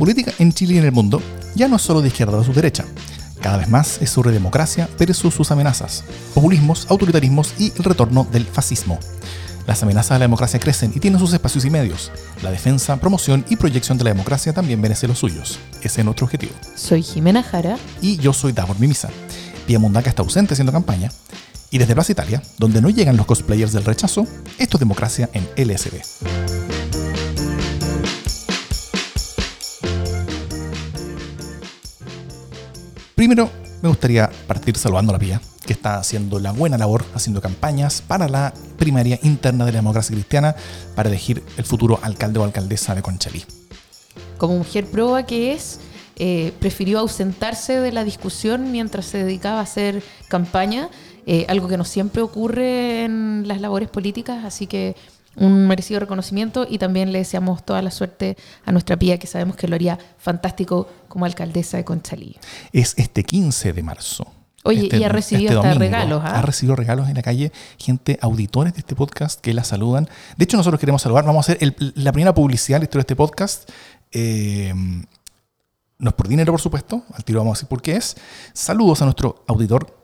política en Chile y en el mundo ya no es solo de izquierda o de su derecha. Cada vez más es sobre democracia versus sus amenazas, populismos, autoritarismos y el retorno del fascismo. Las amenazas a la democracia crecen y tienen sus espacios y medios. La defensa, promoción y proyección de la democracia también merece los suyos. Ese es nuestro objetivo. Soy Jimena Jara. Y yo soy Davor Mimisa. Pia Mundaca está ausente haciendo campaña. Y desde Plaza Italia, donde no llegan los cosplayers del rechazo, esto es democracia en LSD. Primero, me gustaría partir saludando a la Pía, que está haciendo la buena labor, haciendo campañas para la primaria interna de la democracia cristiana para elegir el futuro alcalde o alcaldesa de Conchalí. Como mujer proa que es, eh, prefirió ausentarse de la discusión mientras se dedicaba a hacer campaña, eh, algo que no siempre ocurre en las labores políticas, así que un merecido reconocimiento y también le deseamos toda la suerte a nuestra pía, que sabemos que lo haría fantástico como alcaldesa de Conchalí. Es este 15 de marzo. Oye, Este- y ha recibido este hasta domingo. regalos, ¿ah? Ha recibido regalos en la calle, gente, auditores de este podcast que la saludan. De hecho, nosotros queremos saludar. Vamos a hacer el- la primera publicidad en la historia de este podcast. Eh, no es por dinero, por supuesto. Al tiro vamos a decir por qué es. Saludos a nuestro auditor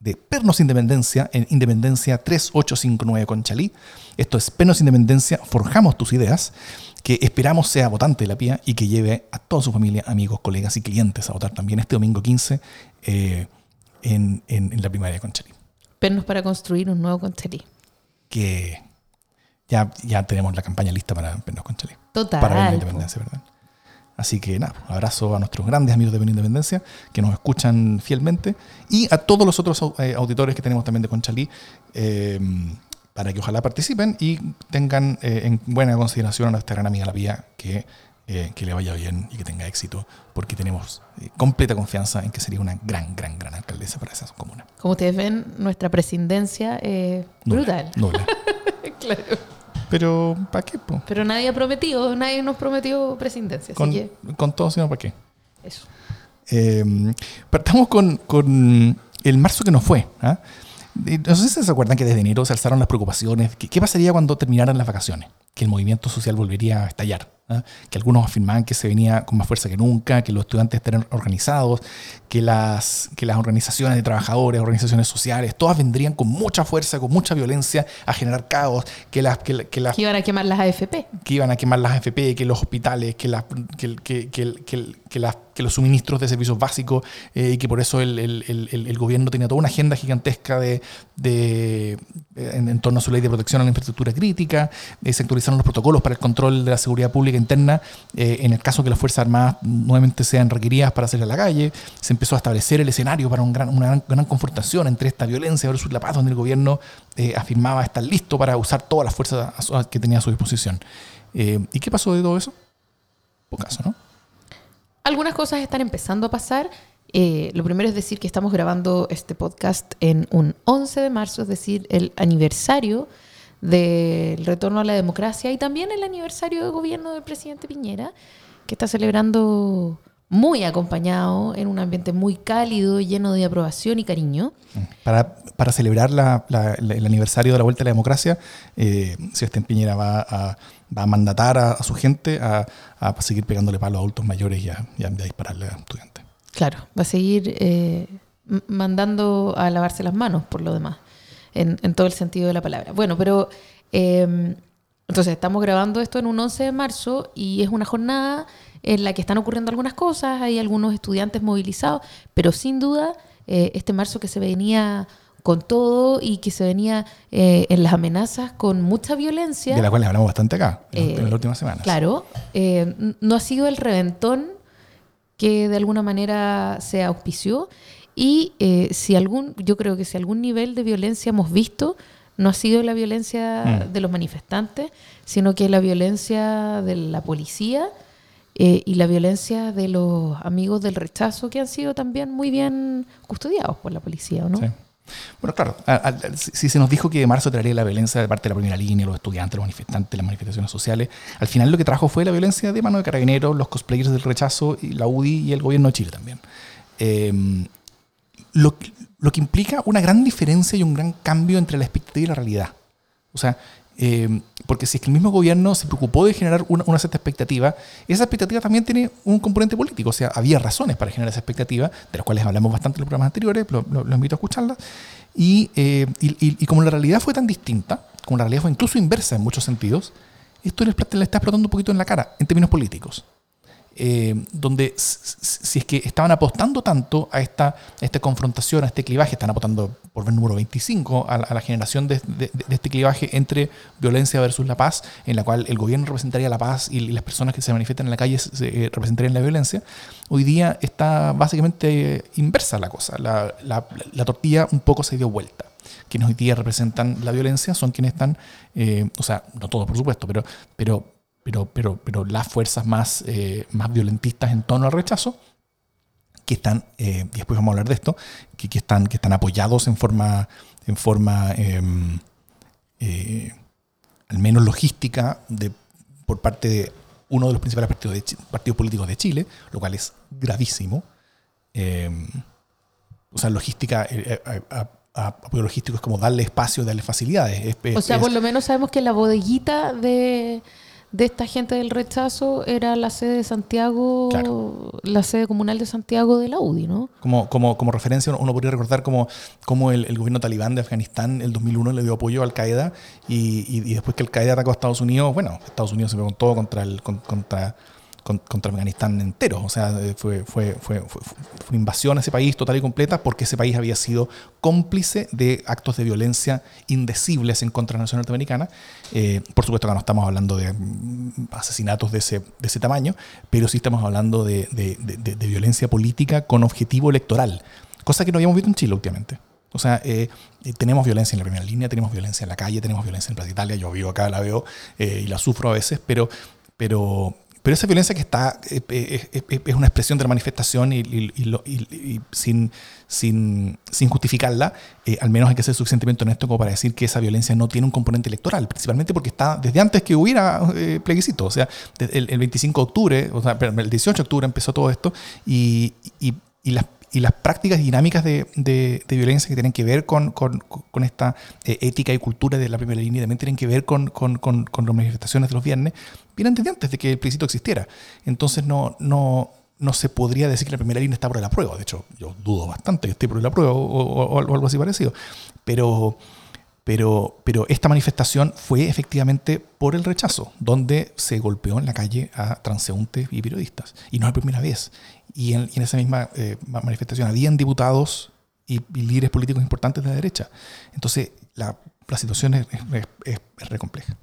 de Pernos Independencia en Independencia 3859 Conchalí. Esto es Pernos Independencia, forjamos tus ideas, que esperamos sea votante de la PIA y que lleve a toda su familia, amigos, colegas y clientes a votar también este domingo 15 eh, en, en- en la primaria de Conchalí. Pernos para construir un nuevo Conchalí. Que ya, ya tenemos la campaña lista para Pernos Conchalí. Total. Para la independencia, ¿verdad? Así que nada, abrazo a nuestros grandes amigos de Perú Independencia que nos escuchan fielmente y a todos los otros eh, auditores que tenemos también de Conchalí eh, para que ojalá participen y tengan eh, en buena consideración a nuestra gran amiga La Pía que, eh, que le vaya bien y que tenga éxito porque tenemos completa confianza en que sería una gran, gran, gran alcaldesa para esa comuna. Como ustedes ven, nuestra presidencia es Nula, brutal. nula. claro. Pero, ¿para qué? po? Pero nadie ha prometido, nadie nos prometió presidencia. Así Con, que con todo, sino para qué. eso. Eh, partamos con, con el marzo que nos fue. Eh, No sé si se acuerdan que desde enero se alzaron las preocupaciones. ¿Qué, qué pasaría cuando terminaran las vacaciones? Que el movimiento social volvería a estallar. ¿Ah? Que algunos afirmaban que se venía con más fuerza que nunca, que los estudiantes estarían organizados, que las, que las organizaciones de trabajadores, organizaciones sociales, todas vendrían con mucha fuerza, con mucha violencia a generar caos, que las, que, que las Que iban a quemar las AFP. que iban a quemar las AFP, que los hospitales, que, las- que- que- que las- que los suministros de servicios básicos, eh, y que por eso el, gobierno tenía toda una agenda gigantesca de, eh, en, torno a su ley de protección a la infraestructura crítica, eh, se actualizaron los protocolos para el control de la seguridad pública interna, eh, en el caso que las Fuerzas Armadas nuevamente sean requeridas para salir a la calle, se empezó a establecer el escenario para una gran, confrontación entre esta violencia versus la paz, donde el gobierno afirmaba estar listo para usar todas las fuerzas que tenía a su disposición. ¿Y qué pasó de todo eso? Pocaso, ¿no? Algunas cosas están empezando a pasar. Eh, lo primero es decir que estamos grabando este podcast en un 11 de marzo, es decir, el aniversario del retorno a la democracia y también el aniversario de gobierno del presidente Piñera, que está celebrando muy acompañado en un ambiente muy cálido, lleno de aprobación y cariño. Para, para celebrar la- la- la- el aniversario de la vuelta a la democracia, eh, Sebastián Piñera va a, va a mandatar a, su gente a, a seguir pegándole palos a adultos mayores y a, y a dispararle a estudiantes. Claro, va a seguir eh, mandando a lavarse las manos por lo demás, en, todo el sentido de la palabra. Bueno, pero eh, entonces estamos grabando esto en un 11 de marzo y es una jornada en la que están ocurriendo algunas cosas, hay algunos estudiantes movilizados, pero sin duda eh, este marzo que se venía con todo y que se venía eh, en las amenazas con mucha violencia. De la cual hablamos bastante acá, en, Eh, en las últimas semanas. Claro, eh, no ha sido el reventón que de alguna manera se auspició y eh, si algún, yo creo que si algún nivel de violencia hemos visto, no ha sido la violencia Mm. de los manifestantes, sino que la violencia de la policía eh, y la violencia de los amigos del rechazo que han sido también muy bien custodiados por la policía, ¿o ¿no? Sí. Bueno, claro, si se nos dijo que de marzo traería la violencia de parte de la primera línea, los estudiantes, los manifestantes, las manifestaciones sociales, al final lo que trajo fue la violencia de mano de carabineros, los cosplayers del rechazo, y la UDI y el gobierno de Chile también. Eh, lo, lo que implica una gran diferencia y un gran cambio entre la expectativa y la realidad. O sea, eh, porque si es que el mismo gobierno se preocupó de generar una, una, cierta expectativa, esa expectativa también tiene un componente político. O sea, había razones para generar esa expectativa, de las cuales hablamos bastante en los programas anteriores, lo, lo, lo invito a escucharlas. Y, eh, y, y, y, como la realidad fue tan distinta, como la realidad fue incluso inversa en muchos sentidos, esto le, le está explotando un poquito en la cara, en términos políticos. Eh, donde si es que estaban apostando tanto a esta, a esta confrontación, a este clivaje, están apostando por el número 25 a la, a la generación de, de, de, este clivaje entre violencia versus la paz, en la cual el gobierno representaría la paz y las personas que se manifiestan en la calle se, eh, representarían la violencia, hoy día está básicamente inversa la cosa. La, la, la tortilla un poco se dio vuelta quienes hoy día representan la violencia son quienes están, eh, o sea, no todos por supuesto, pero, pero, pero, pero, pero las fuerzas más, eh, más violentistas en torno al rechazo, que están, eh, y después vamos a hablar de esto, que, que, están, que están apoyados en forma, en forma em, eh, al menos logística de, por parte de uno de los principales partidos, de, partidos políticos de Chile, lo cual es gravísimo. Em, o sea, logística eh, a, apoyo logístico es como darle espacio, darle facilidades. Es, o sea, es, por lo menos sabemos que la bodeguita de, de, esta gente del rechazo era la sede de Santiago, claro. la sede comunal de Santiago de la UDI, ¿no? Como, como, como referencia, uno podría recordar como, como el, el, gobierno talibán de Afganistán en el 2001 le dio apoyo a Al-Qaeda y, y, y, después que Al-Qaeda atacó a Estados Unidos, bueno, Estados Unidos se pegó todo contra el... contra contra Afganistán entero. O sea, fue, fue, fue, fue, una invasión a ese país total y completa porque ese país había sido cómplice de actos de violencia indecibles en contra de la nación norteamericana. Eh, por supuesto que no estamos hablando de asesinatos de ese, de ese tamaño, pero sí estamos hablando de, de, de, violencia política con objetivo electoral, cosa que no habíamos visto en Chile últimamente. O sea, eh, tenemos violencia en la primera línea, tenemos violencia en la calle, tenemos violencia en Plaza Italia, yo vivo acá, la veo eh, y la sufro a veces, pero, pero, pero esa violencia que está eh, eh, eh, es una expresión de la manifestación y, y, y, y sin, sin, sin, justificarla, eh, al menos hay que ser suficientemente honesto como para decir que esa violencia no tiene un componente electoral, principalmente porque está desde antes que hubiera eh, plebiscito. O sea, el, el, 25 de octubre, o sea, el 18 de octubre empezó todo esto y, las y las prácticas dinámicas de, de, de, violencia que tienen que ver con, con, con esta eh, ética y cultura de la primera línea también tienen que ver con, con, las manifestaciones de los viernes, vienen desde antes de que el plebiscito existiera. Entonces no, no, no se podría decir que la primera línea está por el apruebo. De hecho, yo dudo bastante que esté por el apruebo o, o, o algo así parecido. Pero, pero, pero esta manifestación fue efectivamente por el rechazo, donde se golpeó en la calle a transeúntes y periodistas. Y no es la primera vez y en, y en esa misma eh, manifestación habían diputados y, y, líderes políticos importantes de la derecha. Entonces, la, la situación es, es, es, es, re compleja.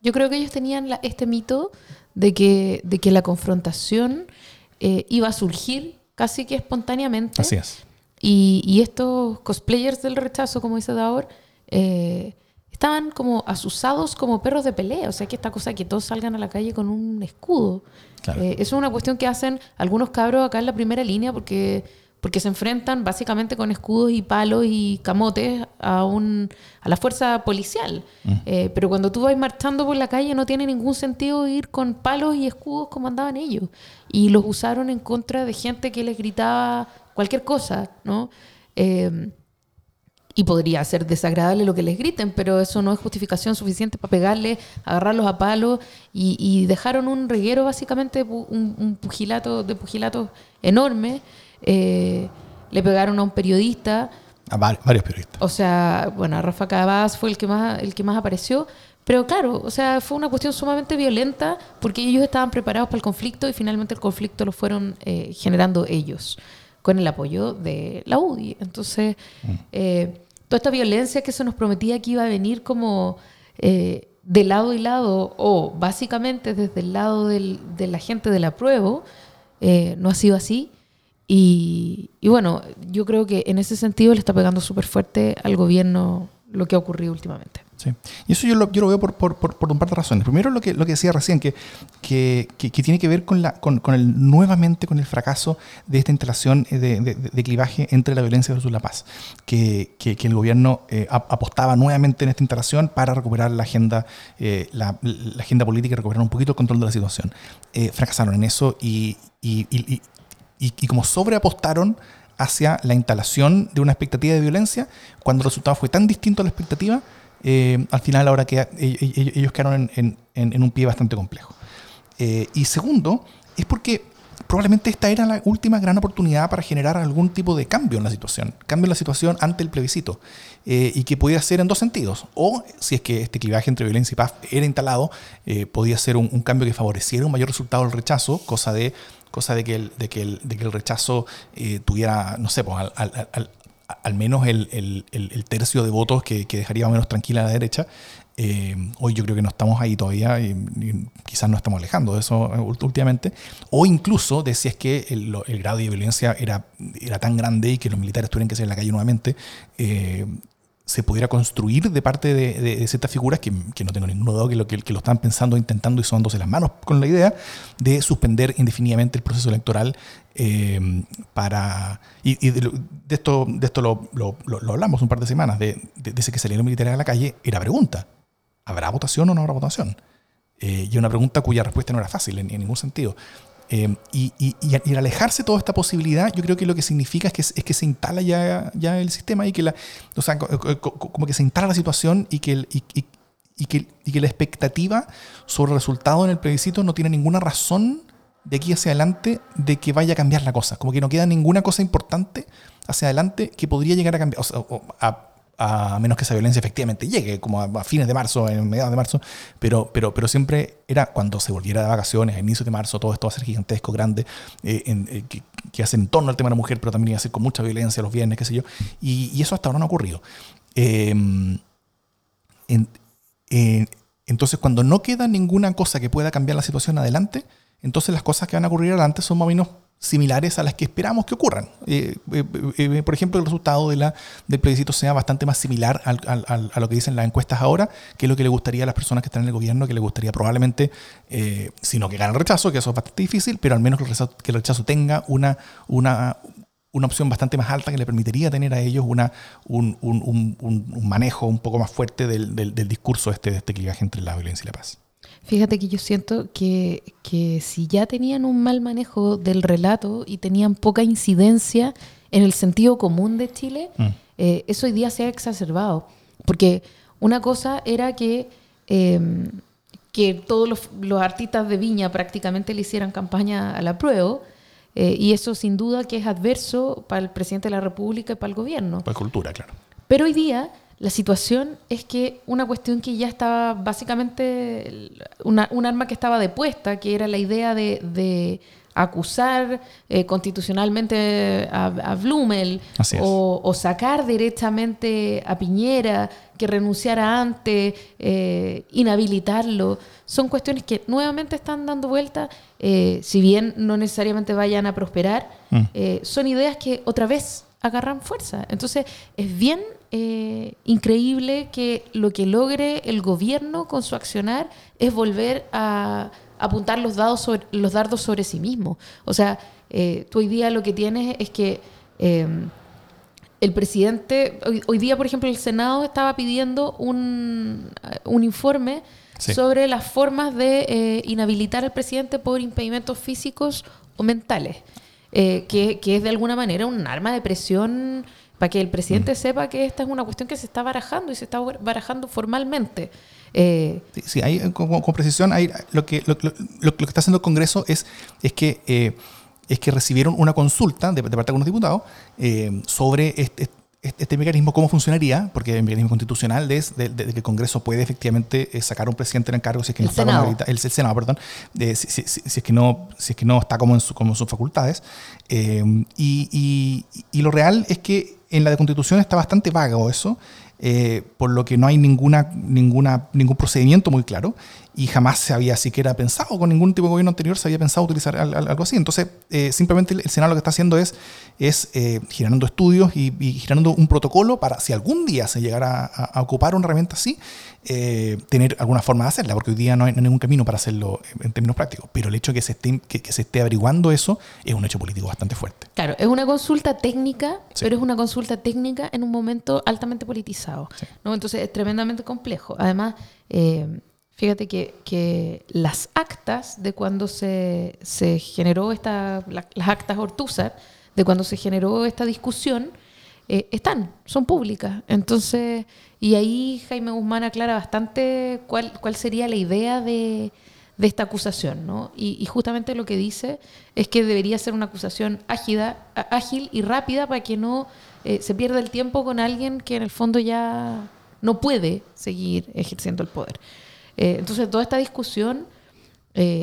Yo creo que ellos tenían la, este mito de que, de que la confrontación eh, iba a surgir casi que espontáneamente. Así es. Y, y estos cosplayers del rechazo, como dice Daur, eh, estaban como asusados como perros de pelea. O sea, que esta cosa que todos salgan a la calle con un escudo. Claro. Eh, eso es una cuestión que hacen algunos cabros acá en la primera línea porque, porque se enfrentan básicamente con escudos y palos y camotes a, un, a la fuerza policial. Mm. Eh, pero cuando tú vas marchando por la calle no tiene ningún sentido ir con palos y escudos como andaban ellos. Y los usaron en contra de gente que les gritaba cualquier cosa, ¿no? Eh, y podría ser desagradable lo que les griten, pero eso no es justificación suficiente para pegarle, agarrarlos a palos y, y dejaron un reguero básicamente, un, un, pugilato de pugilatos enorme. Eh, le pegaron a un periodista. A varios periodistas. O sea, bueno, Rafa Cabas fue el que más, el que más apareció. Pero claro, o sea, fue una cuestión sumamente violenta porque ellos estaban preparados para el conflicto y finalmente el conflicto lo fueron eh, generando ellos con el apoyo de la UDI. Entonces, mm. eh, toda esta violencia que se nos prometía que iba a venir como eh, de lado y lado, o básicamente desde el lado del, de la gente del apruebo, eh, no ha sido así. Y, y, bueno, yo creo que en ese sentido le está pegando súper fuerte al gobierno lo que ha ocurrido últimamente. Sí. Y eso yo lo, yo lo veo por, por, por, por, un par de razones. Primero, lo que, lo que decía recién, que, que, que, que tiene que ver con, la, con, con, el nuevamente con el fracaso de esta instalación de, de, de clivaje entre la violencia versus la paz. Que, el gobierno eh, apostaba nuevamente en esta instalación para recuperar la agenda, eh, la, la, agenda política y recuperar un poquito el control de la situación. Eh, fracasaron en eso y, y, y, y, y como sobreapostaron hacia la instalación de una expectativa de violencia, cuando el resultado fue tan distinto a la expectativa al final ahora que ellos quedaron en, un pie bastante complejo. y segundo, es porque probablemente esta era la última gran oportunidad para generar algún tipo de cambio en la situación, cambio en la situación ante el plebiscito, eh, y que podía ser en dos sentidos. O si es que este clivaje entre violencia y paz era instalado, eh, podía ser un, cambio que favoreciera un mayor resultado del rechazo, cosa de, que, el, rechazo eh, tuviera, no sé, pues, al, menos el, tercio de votos que, que dejaría menos tranquila a la derecha, eh, hoy yo creo que no estamos ahí todavía y, quizás no estamos alejando de eso eh, últimamente. O incluso de que el, grado de violencia era, era tan grande y que los militares tuvieran que salir en la calle nuevamente. Eh, se pudiera construir de parte de, ciertas figuras que, no tengo ningún duda que lo, que, lo están pensando, intentando y sonándose las manos con la idea de suspender indefinidamente el proceso electoral eh, para... Y, de, esto, de esto lo, lo, lo, hablamos un par de semanas, de, de, de, que salieron militares a la calle, era pregunta. ¿Habrá votación o no habrá votación? Eh, y una pregunta cuya respuesta no era fácil en, ningún sentido. Eh, y, y, al alejarse toda esta posibilidad, yo creo que lo que significa es que, es que se instala ya, ya el sistema y que la, o sea, como que se instala la situación y que, el, y, y, que, y que la expectativa sobre el resultado en el plebiscito no tiene ninguna razón de aquí hacia adelante de que vaya a cambiar la cosa. Como que no queda ninguna cosa importante hacia adelante que podría llegar a cambiar, o sea, a, a menos que esa violencia efectivamente llegue, como a, fines de marzo, en mediados de marzo, pero, pero, pero siempre era cuando se volviera de vacaciones, a inicios de marzo, todo esto va a ser gigantesco, grande, eh, eh, que, que, hace en torno al tema de la mujer, pero también iba a ser con mucha violencia los viernes, qué sé yo, y, eso hasta ahora no ha ocurrido. Em, entonces, cuando no queda ninguna cosa que pueda cambiar la situación adelante, entonces las cosas que van a ocurrir adelante son más o menos similares a las que esperamos que ocurran. Eh, eh, eh, por ejemplo, el resultado de la, del plebiscito sea bastante más similar a lo que dicen las encuestas ahora, que es lo que le gustaría a las personas que están en el gobierno, que le gustaría probablemente, sino que gane el rechazo, que eso es bastante difícil, pero al menos que el rechazo, tenga una, una, una opción bastante más alta que le permitiría tener a ellos una, un, un, un, manejo un poco más fuerte del discurso este, de este clivaje entre la violencia y la paz. Fíjate que yo siento que, que, si ya tenían un mal manejo del relato y tenían poca incidencia en el sentido común de Chile, mm. eh, eso hoy día se ha exacerbado. Porque una cosa era que, em, que todos los, los, artistas de Viña prácticamente le hicieran campaña a la prueba, eh, y eso sin duda que es adverso para el presidente de la República y para el gobierno. Para cultura, claro. Pero hoy día la situación es que una cuestión que ya estaba básicamente, una, un arma que estaba depuesta, que era la idea de, acusar eh, constitucionalmente a, Blumel o, sacar directamente a Piñera, que renunciara antes, eh, inhabilitarlo, son cuestiones que nuevamente están dando vuelta, eh, si bien no necesariamente vayan a prosperar, mm. son ideas que otra vez agarran fuerza. Entonces es bien eh, increíble que lo que logre el gobierno con su accionar es volver a apuntar los, dados sobre, los dardos sobre sí mismo. O sea, eh, tú hoy día lo que tienes es que em, el presidente, hoy, día por ejemplo el Senado estaba pidiendo un, un informe sobre las formas de eh, inhabilitar al presidente por impedimentos físicos o mentales, que, que es de alguna manera un arma de presión para que el presidente mm. sepa que esta es una cuestión que se está barajando y se está barajando formalmente. Eh, sí, hay, con, precisión, hay, lo, que, lo, que está haciendo el Congreso es, es que... Eh, es que recibieron una consulta de, parte de algunos diputados eh, sobre este, este, mecanismo, cómo funcionaría, porque el mecanismo constitucional es de, que el Congreso puede efectivamente sacar a un presidente en cargo si es que no está Senado. el, Senado, perdón, si, es que no, si es que no está como en, como sus facultades. y, y, y, lo real es que en la de constitución está bastante vago eso, eh, por lo que no hay ninguna, ninguna, ningún procedimiento muy claro y jamás se había siquiera pensado, con ningún tipo de gobierno anterior se había pensado utilizar algo así. Entonces, eh, simplemente el Senado lo que está haciendo es, es eh, girando estudios y, girando un protocolo para, si algún día se llegara a, ocupar una herramienta así, eh, tener alguna forma de hacerla, porque hoy día no hay, ningún camino para hacerlo en términos prácticos. Pero el hecho de que se esté, que, se esté averiguando eso es un hecho político bastante fuerte. Claro, es una consulta técnica, pero es una consulta técnica en un momento altamente politizado. ¿no? Entonces, es tremendamente complejo. Además, Fíjate que, las actas de cuando se, generó esta, las actas Ortúzar, de cuando se generó esta discusión, eh, están, son públicas. Entonces, y ahí Jaime Guzmán aclara bastante cuál, cuál sería la idea de, de esta acusación, ¿no? Y, justamente lo que dice es que debería ser una acusación ágida, ágil y rápida para que no eh, se pierda el tiempo con alguien que en el fondo ya no puede seguir ejerciendo el poder. Eh, entonces, toda esta discusión,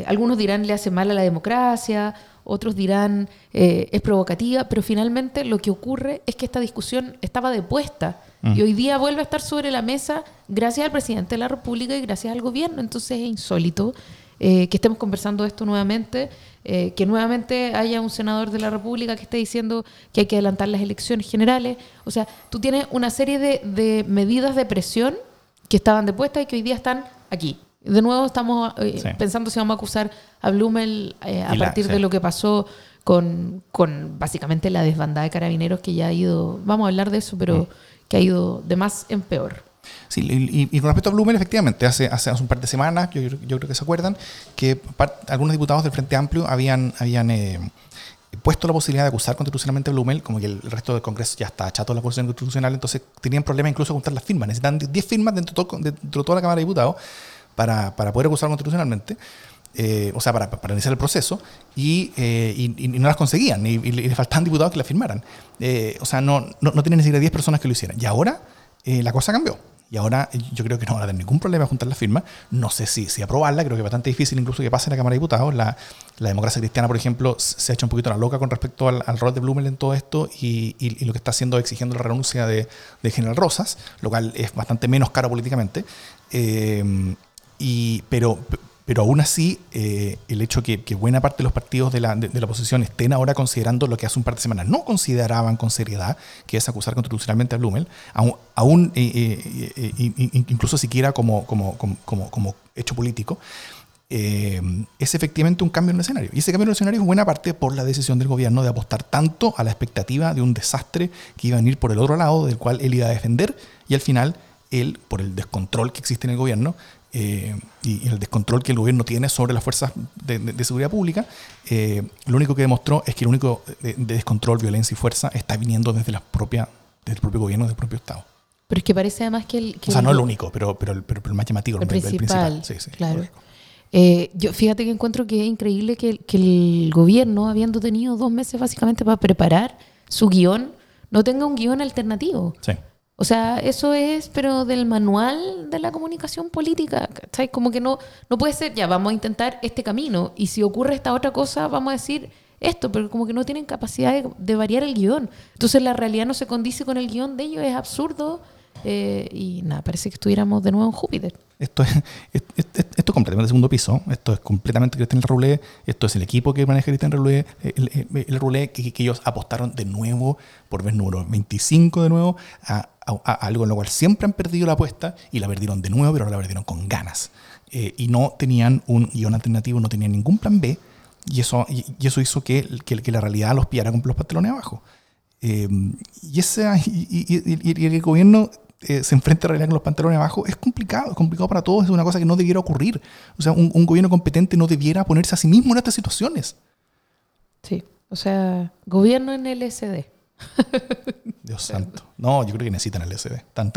algunos dirán le hace mal a la democracia, otros dirán es provocativa, pero finalmente lo que ocurre es que esta discusión estaba depuesta y hoy día vuelve a estar sobre la mesa gracias al presidente de la República y gracias al gobierno. Entonces es insólito eh, que estemos conversando esto nuevamente, eh, que nuevamente haya un senador de la República que esté diciendo que hay que adelantar las elecciones generales. O sea, tú tienes una serie de, medidas de presión que estaban depuestas y que hoy día están aquí. De nuevo estamos eh, pensando si vamos a acusar a Blumel a partir de lo que pasó con, con, básicamente la desbandada de carabineros que ya ha ido, vamos a hablar de eso, pero mm. que ha ido de más en peor. Sí, y, con respecto a Blumen, efectivamente, hace, hace, un par de semanas, yo, yo creo que se acuerdan, que algunos diputados del Frente Amplio habían, habían eh, puesto la posibilidad de acusar constitucionalmente a Blumel, como que el resto del Congreso ya está chato de la acusación constitucional, entonces tenían problemas incluso con contar las firmas. Necesitan 10 firmas dentro de, toda la Cámara de Diputados para, para poder acusar constitucionalmente. Eh, o sea, para, iniciar el proceso, y, eh, y, no las conseguían, y, les faltaban diputados que la firmaran. o sea, no, no, no tienen ni siquiera 10 personas que lo hicieran. Y ahora la cosa cambió. Y ahora yo creo que no van a tener ningún problema juntar la firma. No sé si, si aprobarla, creo que es bastante difícil incluso que pase en la Cámara de Diputados. La, la democracia cristiana, por ejemplo, se ha hecho un poquito la loca con respecto al, rol de Blumel en todo esto y, y, lo que está haciendo exigiendo la renuncia de, de, General Rosas, lo cual es bastante menos caro políticamente. Eh, y, pero, pero aún así, eh, el hecho que, que, buena parte de los partidos de la, de, la, oposición estén ahora considerando lo que hace un par de semanas no consideraban con seriedad, que es acusar constitucionalmente a Blumel, aún, aún eh, eh, incluso siquiera como, como, como, como hecho político, es efectivamente un cambio en el escenario. Y ese cambio en el escenario es buena parte por la decisión del gobierno de apostar tanto a la expectativa de un desastre que iba a venir por el otro lado, del cual él iba a defender, y al final él, por el descontrol que existe en el gobierno, eh, y, el descontrol que el gobierno tiene sobre las fuerzas de, seguridad pública, eh, lo único que demostró es que el único de, descontrol, violencia y fuerza está viniendo desde, la propia, desde el propio gobierno, del propio Estado. Pero es que parece además que el... o sea, no el único, pero, pero, el, pero el más llamativo, el, principal. Sí, sí, claro. Eh, yo fíjate que encuentro que es increíble que, que el gobierno, habiendo tenido dos meses básicamente para preparar su guion, no tenga un guion alternativo. Sí. O sea, eso es, pero del manual de la comunicación política, ¿cachai? Como que no, no puede ser, ya, vamos a intentar este camino, y si ocurre esta otra cosa, vamos a decir esto, pero como que no tienen capacidad de, variar el guion. Entonces la realidad no se condice con el guion de ellos, es absurdo, eh, y nada, parece que estuviéramos de nuevo en Júpiter. Esto es, esto, es completamente el segundo piso, esto es completamente Cristian Roulé, esto es el equipo que maneja Cristian Roulé, el, el, Roulé que, que, ellos apostaron de nuevo, por vez número 25 de nuevo, a, algo en lo cual siempre han perdido la apuesta y la perdieron de nuevo, pero la perdieron con ganas. Eh, y no tenían un guion alternativo, no tenían ningún plan B, y eso, y, eso hizo que, que, la realidad los pillara con los pantalones abajo. Eh, y, ese, y, el gobierno eh, se enfrenta a la realidad con los pantalones abajo es complicado, es complicado para todos, es una cosa que no debiera ocurrir. O sea, un, un gobierno competente no debiera ponerse a sí mismo en estas situaciones. Sí, o sea, gobierno en LSD. Dios santo. No, yo creo que necesitan el LSD. Están,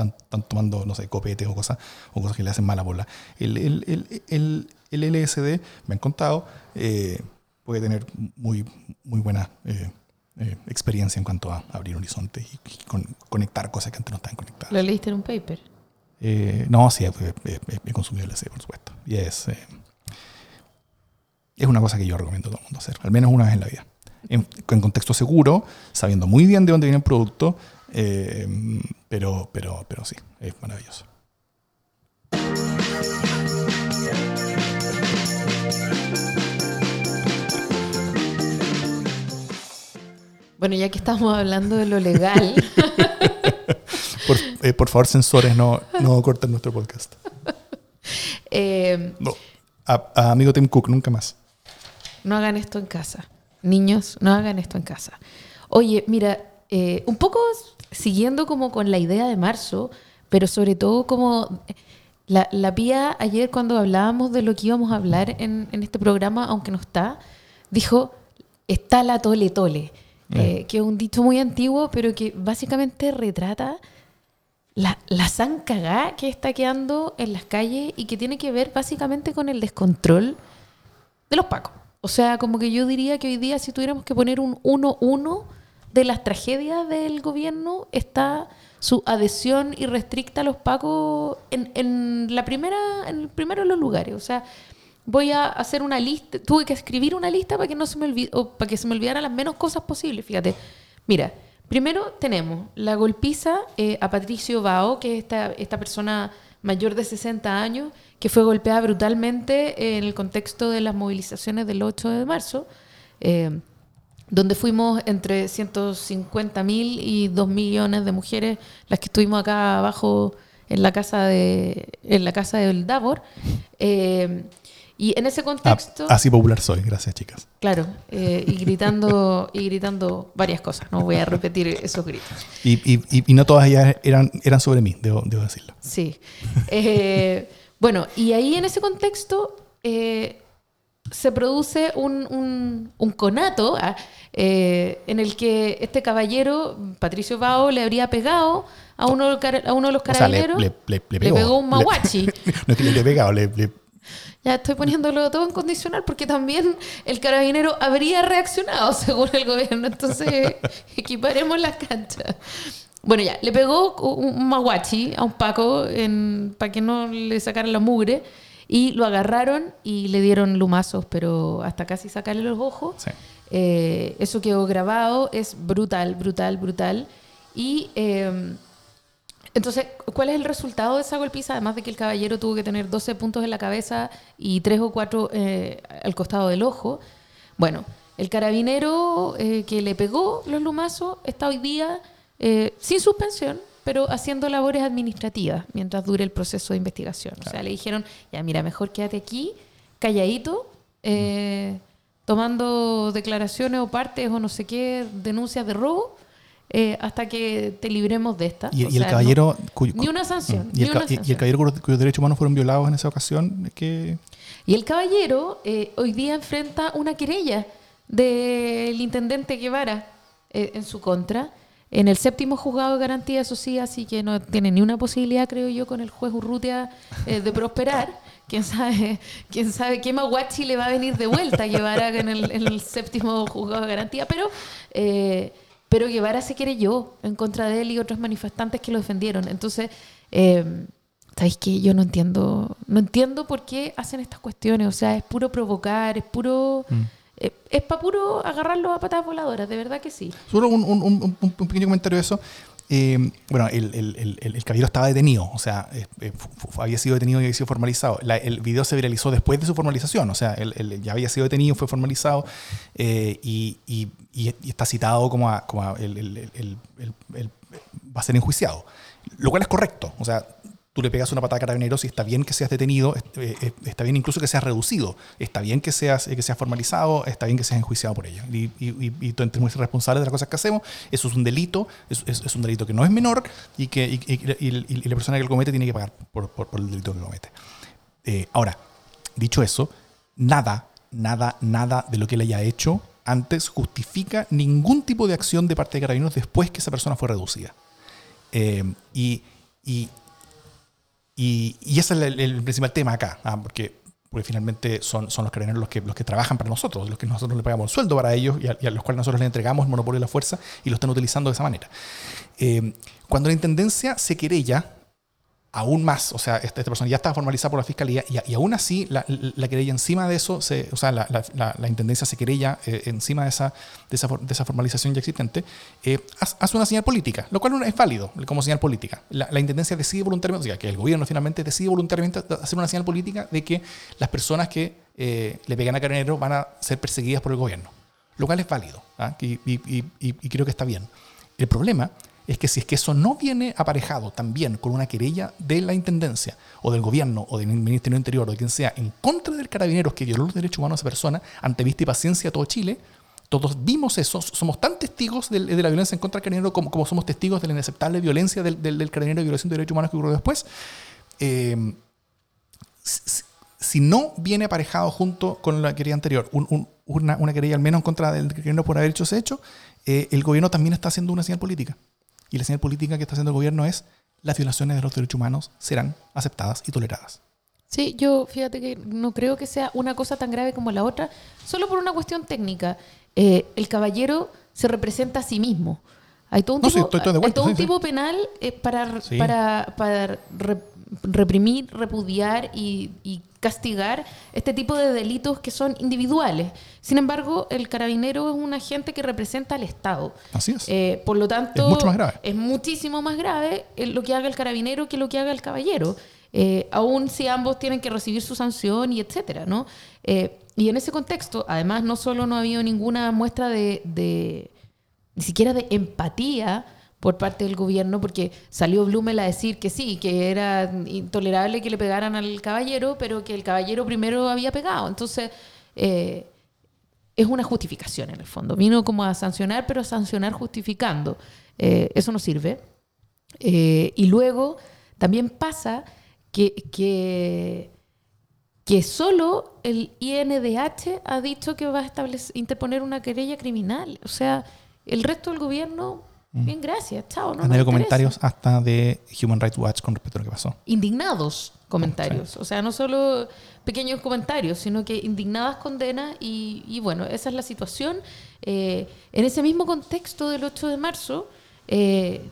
tomando, no sé, copetes o cosas, o cosas que le hacen mala bola. El, el, el, el LSD, me han contado, eh, puede tener muy, muy buena eh, eh, experiencia en cuanto a abrir horizontes y, conectar cosas que antes no estaban conectadas. ¿Lo leíste en un paper? no, sí, he, consumido el LSD, por supuesto. Y es, es una cosa que yo recomiendo a todo el mundo hacer, al menos una vez en la vida en, contexto seguro, sabiendo muy bien de dónde viene el producto, eh, pero, pero, pero sí, es maravilloso. Bueno, ya que estamos hablando de lo legal. Eh, por, favor, sensores, no, no corten nuestro podcast. Eh, no, a amigo Tim Cook, nunca más. No hagan esto en casa. Niños, no hagan esto en casa. Oye, mira, eh, un poco siguiendo como con la idea de marzo, pero sobre todo como la, la Pía ayer cuando hablábamos de lo que íbamos a hablar en, en este programa, aunque no está, dijo, está la tole tole. eh, que es un dicho muy antiguo, pero que básicamente retrata la, la zancagá que está quedando en las calles y que tiene que ver básicamente con el descontrol de los pacos. O sea, como que yo diría que hoy día si tuviéramos que poner un 1-1 de las tragedias del gobierno, está su adhesión irrestricta a los pacos en, en la primera, en el primero de los lugares. O sea, voy a hacer una lista, tuve que escribir una lista para que no se me olvide, para que se me olvidaran las menos cosas posibles, fíjate. Mira, primero tenemos la golpiza eh, a Patricio Bao, que es esta, esta persona mayor de 60 años, que fue golpeada brutalmente en el contexto de las movilizaciones del 8 de marzo, eh, donde fuimos entre 150 mil y 2 millones de mujeres las que estuvimos acá abajo en la casa de en la casa del Davor. Eh, y en ese contexto... Ah, así popular soy, gracias chicas. Claro, eh, y gritando y gritando varias cosas, no voy a repetir esos gritos. Y, y, y no todas ellas eran, eran sobre mí, debo, debo decirlo. Sí. Eh, bueno, y ahí en ese contexto eh, se produce un, un, un conato ah, en el que este caballero, Patricio Bao, le habría pegado a uno, a uno de los carabineros. O sea, le, le, le, pegó. le, pegó. un maguachi. no es que le haya pegado, le, ya estoy poniéndolo todo en condicional porque también el carabinero habría reaccionado según el gobierno. Entonces, equiparemos las canchas. Bueno, ya, le pegó un maguachi a un Paco para que no le sacaran la mugre y lo agarraron y le dieron lumazos, pero hasta casi sacarle los ojos. Sí. Eh, eso quedó grabado, es brutal, brutal, brutal. Y eh, entonces, ¿cuál es el resultado de esa golpiza? Además de que el caballero tuvo que tener 12 puntos en la cabeza y 3 o 4 eh, al costado del ojo. Bueno, el carabinero eh, que le pegó los lumazos está hoy día eh, sin suspensión, pero haciendo labores administrativas mientras dure el proceso de investigación. Claro. O sea, le dijeron, ya mira, mejor quédate aquí, calladito, eh, tomando declaraciones o partes o no sé qué, denuncias de robo eh, hasta que te libremos de esta. Y, o y sea, el caballero. No, cuyo, ni una sanción. Y, ni el, una sanción. y, el caballero cuyos, cuyos derechos humanos fueron violados en esa ocasión. que Y el caballero eh, hoy día enfrenta una querella del intendente Guevara eh, en su contra. En el séptimo juzgado de garantía, eso sí, así que no tiene ni una posibilidad, creo yo, con el juez Urrutia eh, de prosperar. Quién sabe, quién sabe qué maguachi le va a venir de vuelta Guevara en el, en el séptimo juzgado de garantía, pero eh, pero Guevara se querelló en contra de él y otros manifestantes que lo defendieron. Entonces, eh, ¿sabéis qué? Yo no entiendo, no entiendo por qué hacen estas cuestiones. O sea, es puro provocar, es puro... Mm. Eh, es para puro agarrarlo a patadas voladoras, de verdad que sí. Solo un, un, un, un pequeño comentario de eso. Eh, bueno, el, el, el, el, caballero estaba detenido, o sea, eh, había sido detenido y había sido formalizado. La, el video se viralizó después de su formalización, o sea, él, ya había sido detenido, fue formalizado eh, y, y, y, está citado como, a, como a va a ser enjuiciado, lo cual es correcto, o sea, tú le pegas una patada a carabineros y está bien que seas detenido, eh, está bien incluso que seas reducido, está bien que seas, que seas formalizado, está bien que seas enjuiciado por ello. Y, y, y tú eres responsable de las cosas que hacemos, eso es un delito, es, un delito que no es menor y que la persona que lo comete tiene que pagar por, el delito que comete. Eh, ahora, dicho eso, nada, nada, nada de lo que él haya hecho antes justifica ningún tipo de acción de parte de carabineros después que esa persona fue reducida. Eh, y y, ese es el, principal tema acá, ¿ah? porque, porque finalmente son, son los carabineros los que, los que trabajan para nosotros, los que nosotros le pagamos el sueldo para ellos y a, y a los cuales nosotros les entregamos el monopolio de la fuerza y lo están utilizando de esa manera. Eh, cuando la intendencia se querella, aún más, o sea, esta, esta, persona ya estaba formalizada por la fiscalía y, y aún así la, la, querella encima de eso, se, o sea, la, la, la, intendencia se querella eh, encima de esa, de esa, formalización ya existente, eh, hace una señal política, lo cual es válido como señal política. La, intendencia decide voluntariamente, o sea, que el gobierno finalmente decide voluntariamente hacer una señal política de que las personas que eh, le pegan a Carabinero van a ser perseguidas por el gobierno, lo cual es válido ¿ah? y creo que está bien. El problema es que si es que eso no viene aparejado también con una querella de la Intendencia o del gobierno o del Ministerio del Interior o de quien sea en contra del carabineros que violó los derechos humanos a esa persona, ante vista y paciencia a todo Chile, todos vimos eso, somos tan testigos de, la violencia en contra del carabinero como, somos testigos de la inaceptable violencia del, carabinero de violación de derechos humanos que ocurrió después. Eh, si, no viene aparejado junto con la querella anterior un, un, una, querella al menos en contra del gobierno por haber hecho ese hecho, eh, el gobierno también está haciendo una señal política. Y la señal política que está haciendo el gobierno es las violaciones de los derechos humanos serán aceptadas y toleradas. Sí, yo fíjate que no creo que sea una cosa tan grave como la otra, solo por una cuestión técnica. Eh, el caballero se representa a sí mismo. Hay todo un No, sí, tipo, estoy- estoy de hay acuerdo, todo un sí, sí. tipo penal eh, para, Sí. para, para re- reprimir, repudiar y, y castigar este tipo de delitos que son individuales. Sin embargo, el carabinero es un agente que representa al Estado. Así es. Eh, por lo tanto, Es mucho más grave. es muchísimo más grave eh, lo que haga el carabinero que lo que haga el caballero. Eh, aún si ambos tienen que recibir su sanción y etcétera, ¿no? Eh, y en ese contexto, además, no solo no ha habido ninguna muestra de, de- ni siquiera de empatía por parte del gobierno, porque salió Blumel a decir que sí, que era intolerable que le pegaran al caballero, pero que el caballero primero había pegado. Entonces, eh, es una justificación en el fondo. Vino como a sancionar, pero a sancionar justificando. Eh, eso no sirve. Eh, y luego también pasa que, que, que solo el INDH ha dicho que va a interponer una querella criminal. O sea, el resto del gobierno, bien, gracias, chao. No Han comentarios hasta de Human Rights Watch con respecto a lo que pasó. indignados comentarios. O sea, no solo pequeños comentarios, sino que indignadas condenas y, y bueno, esa es la situación. Eh, en ese mismo contexto del 8 de marzo, eh,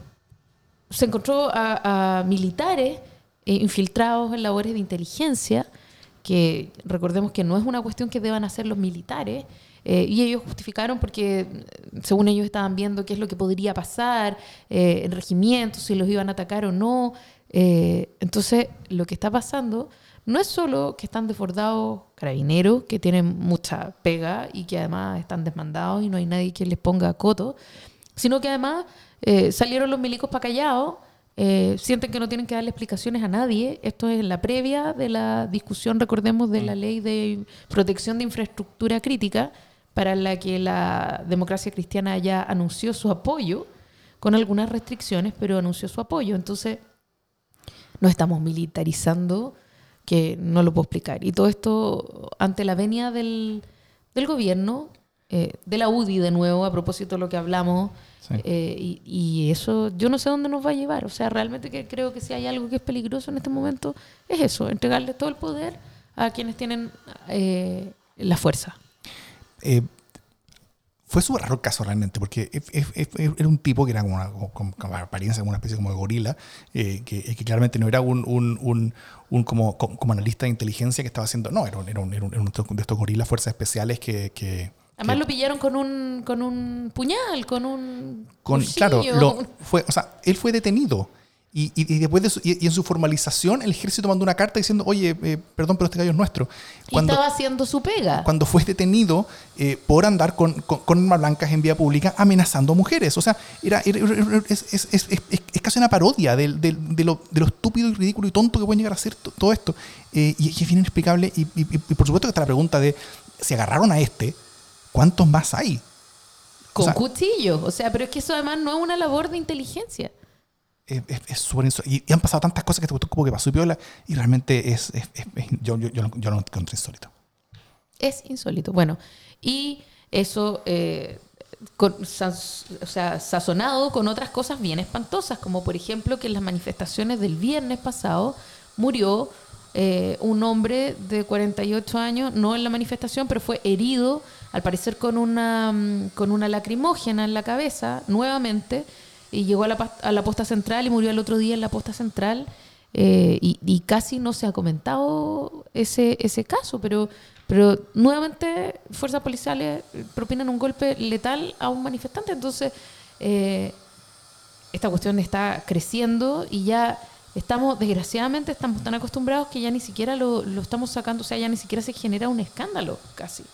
se encontró a, a militares eh, infiltrados en labores de inteligencia, que recordemos que no es una cuestión que deban hacer los militares, eh, y ellos justificaron porque, eh, según ellos, estaban viendo qué es lo que podría pasar eh, en regimientos, si los iban a atacar o no. Eh, entonces, lo que está pasando no es solo que están desbordados carabineros, que tienen mucha pega y que además están desmandados y no hay nadie que les ponga coto, sino que además salieron los milicos para callados, eh, sienten que no tienen que darle explicaciones a nadie. Esto es en la previa de la discusión, recordemos, de la ley de protección de infraestructura crítica, para la que la democracia cristiana ya anunció su apoyo, con algunas restricciones, pero anunció su apoyo. Entonces, no estamos militarizando, que no lo puedo explicar. Y todo esto ante la venia del, del gobierno, eh, de la UDI de nuevo, a propósito de lo que hablamos, Sí. eh, y, y eso yo no sé dónde nos va a llevar. O sea, realmente que creo que si hay algo que es peligroso en este momento, es eso, entregarle todo el poder a quienes tienen eh, la fuerza. Eh, fue súper raro el caso realmente, porque es- es- es- era un tipo que era como una, con apariencia como una especie como de gorila, eh, que, que claramente no era un, un, un- un como, como, analista de inteligencia que estaba haciendo, no, era un, era un, era un- era un de estos gorilas, fuerzas especiales que... que Además lo pillaron con un, con un puñal, con un con, cuchillo. claro, lo, fue, o sea, él fue detenido. Y, y- y después de su- y, y en su formalización, el ejército mandó una carta diciendo, oye, eh, perdón, pero este gallo es nuestro. y estaba haciendo su pega. cuando fue detenido eh, por andar con, con, con armas blancas en vía pública amenazando mujeres. O sea, era, era- era- es, es- es- es- casi una parodia de, lo, de lo estúpido y ridículo y tonto que pueden llegar a ser to- todo esto. Eh, y, es bien inexplicable. Y, y- y por supuesto que está la pregunta de, si agarraron a este, ¿cuántos más hay? con sea- cuchillos. O sea, pero es que eso además no es una labor de inteligencia. Es y, y han pasado tantas cosas que te como que pasó y piola, y realmente es, es- yo, yo, yo, lo- yo lo encuentro insólito. Es insólito. Bueno, y eso, eh, o sea, sazonado con otras cosas bien espantosas, como por ejemplo que en las manifestaciones del viernes pasado murió eh, un hombre de 48 años, no en la manifestación, pero fue herido, al parecer con una, mm, con una lacrimógena en la cabeza, nuevamente, y llegó a la, a la posta central y murió el otro día en la posta central. Eh, y, casi no se ha comentado ese, ese caso, pero, pero nuevamente fuerzas policiales propinan un golpe letal a un manifestante. Entonces, eh, esta cuestión está creciendo y ya estamos, desgraciadamente, estamos tan acostumbrados que ya ni siquiera lo, lo estamos sacando, o sea, ya ni siquiera se genera un escándalo casi.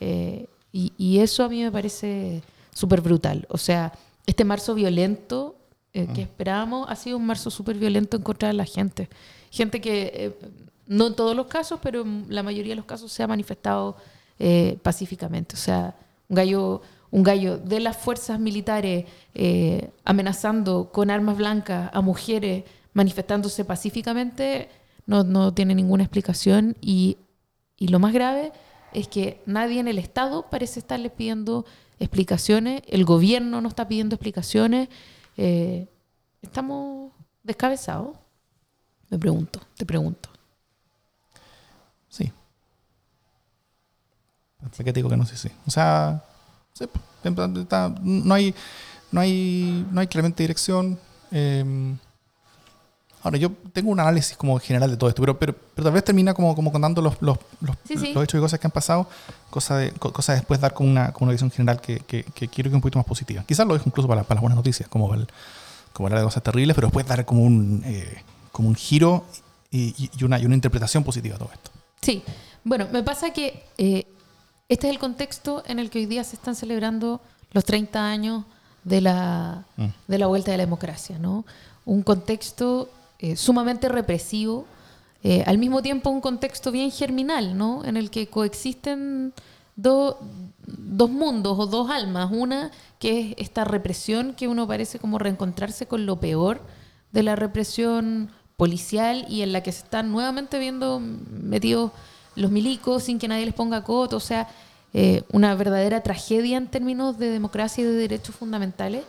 Eh, y, y eso a mí me parece súper brutal. O sea, este marzo violento eh, que esperábamos ha sido un marzo súper violento en contra de la gente. Gente que, eh, no en todos los casos, pero en la mayoría de los casos se ha manifestado eh, pacíficamente. O sea, un gallo, un gallo de las fuerzas militares amenazando con armas blancas a mujeres manifestándose pacíficamente no, no tiene ninguna explicación y, y lo más grave es que nadie en el Estado parece estarle pidiendo explicaciones, el gobierno no está pidiendo explicaciones. Eh, ¿Estamos descabezados? Me pregunto, te pregunto. Sí. ¿Para qué te digo que no sé sí? O sea, no hay, no hay, no hay claramente dirección. Eh, Ahora, yo tengo un análisis como general de todo esto, pero, pero, tal vez termina como, como contando los, los, los, hechos y cosas que han pasado, cosa de, cosa después dar con una, con una visión general que, que, quiero que es un poquito más positiva. Quizás lo dejo incluso para, para las buenas noticias, como, el, como hablar de cosas terribles, pero después dar como un, eh, como un giro y, y, una, y una interpretación positiva a todo esto. Sí, bueno, me pasa que eh, este es el contexto en el que hoy día se están celebrando los 30 años de la, mm. de la vuelta de la democracia, ¿no? Un contexto eh, sumamente represivo, eh, al mismo tiempo un contexto bien germinal, ¿no? En el que coexisten dos mundos o dos almas. Una que es esta represión que uno parece como reencontrarse con lo peor de la represión policial y en la que se están nuevamente viendo metidos los milicos sin que nadie les ponga coto, o sea, eh, una verdadera tragedia en términos de democracia y de derechos fundamentales.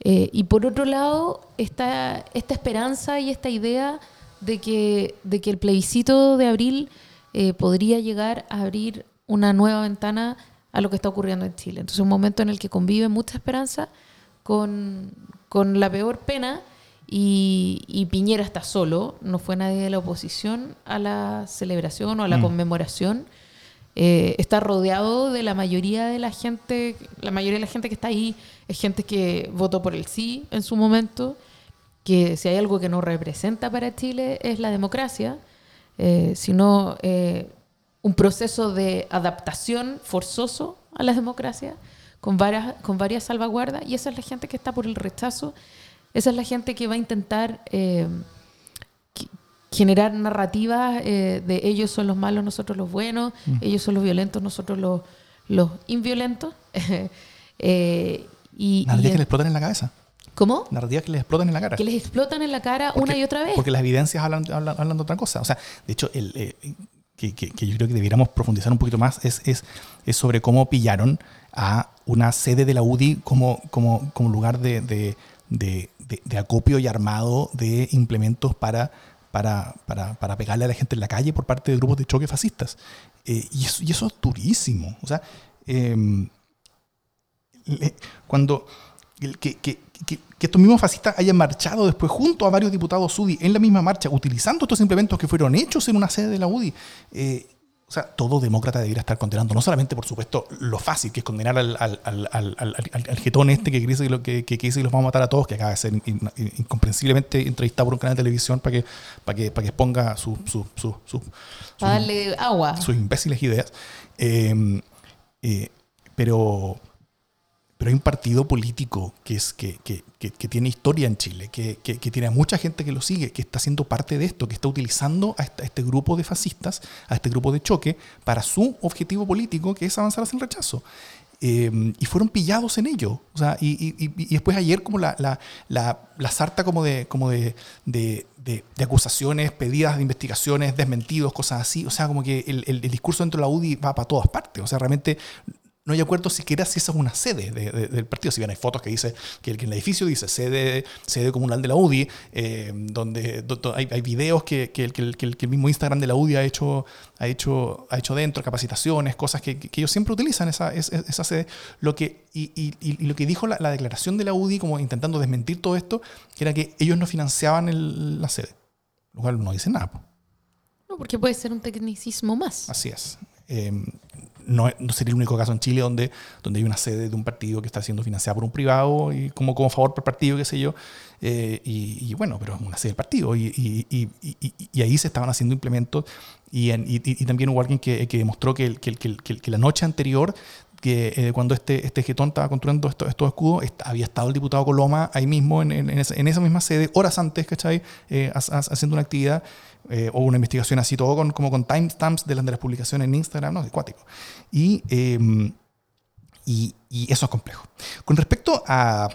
Eh, y por otro lado, está esta esperanza y esta idea de que, de que el plebiscito de abril eh, podría llegar a abrir una nueva ventana a lo que está ocurriendo en Chile. Entonces, un momento en el que convive mucha esperanza con, con la peor pena y, y, Piñera está solo, no fue nadie de la oposición a la celebración o a la mm. conmemoración. Eh, está rodeado de la mayoría de la gente, la mayoría de la gente que está ahí es gente que votó por el sí en su momento, que si hay algo que no representa para Chile es la democracia, eh, sino eh, un proceso de adaptación forzoso a la democracia con varias, con varias salvaguardas y esa es la gente que está por el rechazo, esa es la gente que va a intentar generar narrativas eh, de ellos son los malos, nosotros los buenos, mm. ellos son los violentos, nosotros los, los inviolentos. eh, y, narrativas que les explotan en la cabeza. ¿Cómo? Narrativas que les explotan en la cara. Que les explotan en la cara una y otra vez. Porque las evidencias hablan, hablan, de otra cosa. O sea, de hecho, el, eh, que, que, yo creo que debiéramos profundizar un poquito más es, es, es, sobre cómo pillaron a una sede de la UDI como, como, como lugar de, de, de, de acopio y armado de implementos para para, para, para, pegarle a la gente en la calle por parte de grupos de choque fascistas. Eh, y, eso, y, eso, es durísimo. O sea, em, cuando que, que, que, estos mismos fascistas hayan marchado después junto a varios diputados UDI en la misma marcha, utilizando estos implementos que fueron hechos en una sede de la UDI, eh, o sea, todo demócrata debería estar condenando, no solamente, por supuesto, lo fácil, que es condenar al, al, al, al getón este que dice que, que, que, dice que los vamos a matar a todos, que acaba de ser incomprensiblemente entrevistado por un canal de televisión para que, para que, para que exponga su, su, su, su agua. sus imbéciles ideas. Eh, eh, pero, pero hay un partido político que, es, que, que, que tiene historia en Chile, que, tiene a mucha gente que lo sigue, que está siendo parte de esto, que está utilizando a este, grupo de fascistas, a este grupo de choque, para su objetivo político, que es avanzar hacia el rechazo. Eh, y fueron pillados en ello. O sea, y, y, y, después ayer como la, la, la, la sarta como, de, como de, de, de, acusaciones, pedidas de investigaciones, desmentidos, cosas así. O sea, como que el, el, el discurso dentro de la UDI va para todas partes. O sea, realmente no hay acuerdo siquiera si esa es una sede del partido. Si bien hay fotos que dice que el, que el edificio dice sede, sede comunal de la UDI, eh, donde, hay, hay, videos que, que, el, mismo Instagram de la UDI ha hecho, ha hecho, ha hecho dentro, capacitaciones, cosas que, ellos siempre utilizan esa, esa, sede. Lo que, y, y, lo que dijo la, declaración de la UDI, como intentando desmentir todo esto, era que ellos no financiaban la sede, lo cual no dice nada. No, porque puede ser un tecnicismo más. Así es. Eh, no, sería el único caso en Chile donde, donde hay una sede de un partido que está siendo financiada por un privado y como, como favor por partido, qué sé yo. Eh, y, bueno, pero es una sede del partido. Y, y, y, ahí se estaban haciendo implementos. Y, también hubo alguien que, que demostró que, que, que, la noche anterior que eh, cuando este, este getón estaba construyendo estos, estos escudos, había estado el diputado Coloma ahí mismo, en, en, esa, en esa, misma sede, horas antes, ¿cachai? Eh, haciendo una actividad eh, o una investigación así, todo con, como con timestamps de las, de las publicaciones en Instagram, no, es cuático. Y, em, y, y, eso es complejo. Con respecto a,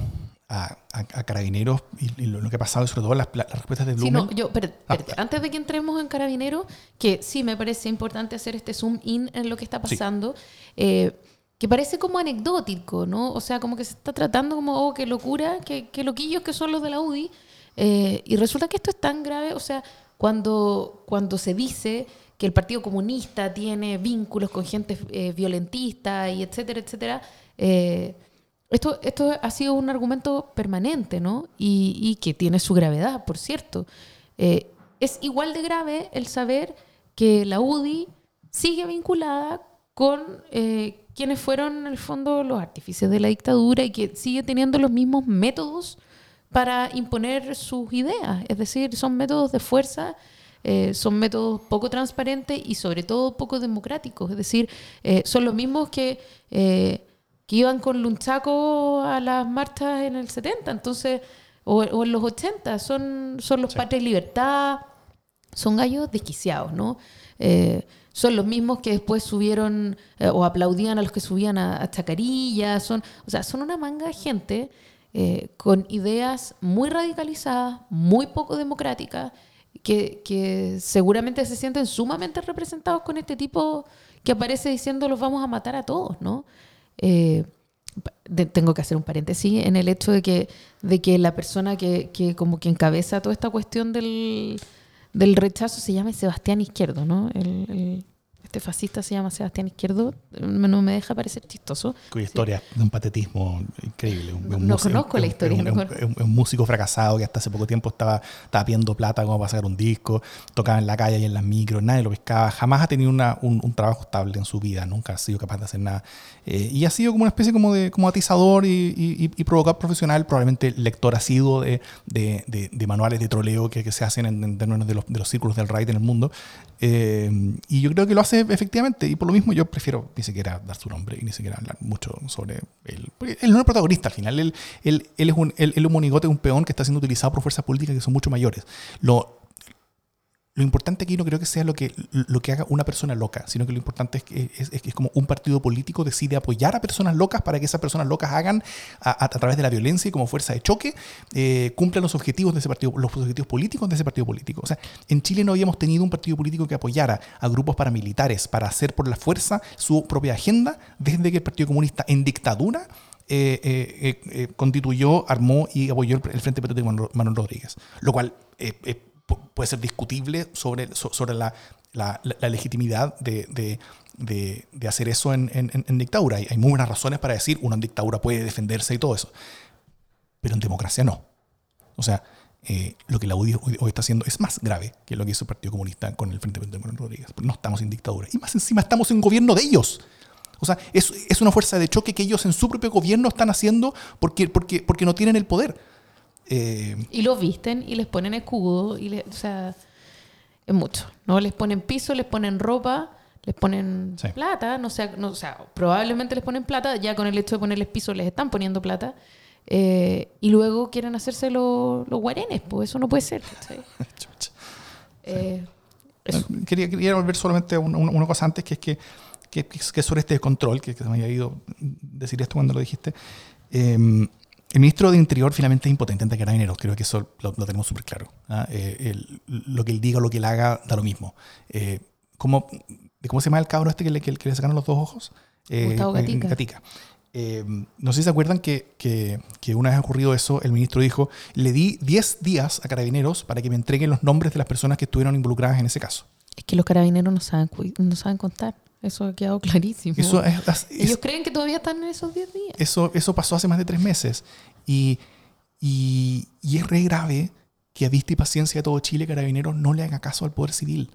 a, carabineros y, lo, que ha pasado, sobre todo las, respuestas de Blumen. Sí, no, yo, pero, ah, antes de que entremos en carabineros, que sí me parece importante hacer este zoom in en lo que está pasando, eh, que parece como anecdótico, ¿no? O sea, como que se está tratando como, oh, qué locura, qué, qué loquillos que son los de la UDI. Eh, y resulta que esto es tan grave, o sea, cuando, cuando se dice que el Partido Comunista tiene vínculos con gente eh, violentista y etcétera, etcétera, eh, esto, esto ha sido un argumento permanente, ¿no? Y, que tiene su gravedad, por cierto. Eh, es igual de grave el saber que la UDI sigue vinculada con eh, quienes fueron, en el fondo, los artífices de la dictadura y que sigue teniendo los mismos métodos para imponer sus ideas. Es decir, son métodos de fuerza, eh, son métodos poco transparentes y sobre todo poco democráticos. Es decir, son los mismos que que iban con lunchaco a las marchas en el 70, entonces, o, en los 80, son, son los padres de libertad, son gallos desquiciados, ¿no? Eh, son los mismos que después subieron eh, o aplaudían a los que subían a, Chacarilla, son, o sea, son una manga de gente eh, con ideas muy radicalizadas, muy poco democráticas, que, que, seguramente se sienten sumamente representados con este tipo que aparece diciendo los vamos a matar a todos, ¿no? Eh, tengo que hacer un paréntesis en el hecho de que, de que la persona que, que como que encabeza toda esta cuestión del, del rechazo se llama Sebastián Izquierdo, ¿no? el, este fascista se llama Sebastián Izquierdo, no me deja parecer chistoso. Cuya historia de un patetismo increíble. no conozco la historia. Un, un, músico fracasado que hasta hace poco tiempo estaba, estaba pidiendo plata como para sacar un disco, tocaba en la calle y en las micros, nadie lo pescaba, jamás ha tenido una, un, trabajo estable en su vida, nunca ha sido capaz de hacer nada. Eh, y ha sido como una especie como de como atizador y, y, provocador profesional, probablemente lector asiduo de, de, de, manuales de troleo que, que se hacen en, en términos de los, de los círculos del right en el mundo. Eh, y yo creo que lo hace efectivamente, y por lo mismo yo prefiero ni siquiera dar su nombre y ni siquiera hablar mucho sobre él. Porque él no es protagonista al final, él, él, él es un, él, un monigote, un peón que está siendo utilizado por fuerzas políticas que son mucho mayores. Lo, lo importante aquí no creo que sea lo que, lo que haga una persona loca, sino que lo importante es que es, es, como un partido político decide apoyar a personas locas para que esas personas locas hagan a, través de la violencia y como fuerza de choque eh, cumplan los objetivos de ese partido, los objetivos políticos de ese partido político. O sea, en Chile no habíamos tenido un partido político que apoyara a grupos paramilitares para hacer por la fuerza su propia agenda desde que el Partido Comunista en dictadura eh, eh, constituyó, armó y apoyó el, Frente Patriótico Manuel Rodríguez. Lo cual puede ser discutible sobre, sobre la, la, legitimidad de, de, de, hacer eso en, en, dictadura. Hay, hay, muy buenas razones para decir en dictadura puede defenderse y todo eso. Pero en democracia no. O sea, eh, lo que la UDI hoy, está haciendo es más grave que lo que hizo el Partido Comunista con el Frente de Rodríguez. Porque no estamos en dictadura. Y más encima estamos en gobierno de ellos. O sea, es, es, una fuerza de choque que ellos en su propio gobierno están haciendo porque, porque, porque no tienen el poder. Eh, y lo visten y les ponen escudo, y o sea, es mucho, ¿no? Les ponen piso, les ponen ropa, les ponen plata, no sé, no, o sea, probablemente les ponen plata, ya con el hecho de ponerles piso les están poniendo plata, eh, y luego quieren hacerse los guarenes, pues eso no puede ser. Eh, quería, quería volver solamente a una, cosa antes, que es que, que, que sobre este descontrol, que, que se me había ido decir esto cuando lo dijiste. Eh, el ministro de Interior finalmente es impotente ante carabineros, creo que eso lo, tenemos súper claro. ¿ah? Eh, lo que él diga, lo que él haga, da lo mismo. Eh, ¿cómo, ¿Cómo se llama el cabro este que le, que, le sacaron los dos ojos? Eh, Gustavo Gatica. Gatica. no sé si se acuerdan que, que, que, una vez ocurrido eso, el ministro dijo, le di 10 días a carabineros para que me entreguen los nombres de las personas que estuvieron involucradas en ese caso. Es que los carabineros no saben, no saben contar. Eso ha quedado clarísimo. Ellos creen que todavía están en esos 10 días. Eso, eso pasó hace más de tres meses. Y, y, y es re grave que a vista y paciencia de todo Chile, Carabineros no le haga caso al Poder Civil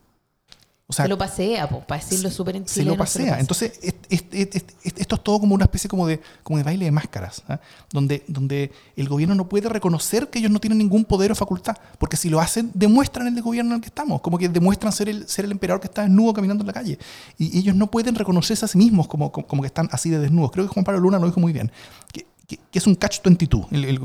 se lo pasea, para decirlo súper en Se lo pasea. Entonces, esto es todo como una especie como de, como de baile de máscaras, ¿ah? donde, donde el gobierno no puede reconocer que ellos no tienen ningún poder o facultad, porque si lo hacen, demuestran el gobierno en el que estamos, como que demuestran ser el, ser el emperador que está desnudo caminando en la calle. Y ellos no pueden reconocerse a sí mismos como, como, que están así de desnudos. Creo que Juan Pablo Luna lo dijo muy bien. Que que, es un catch 22, el, el,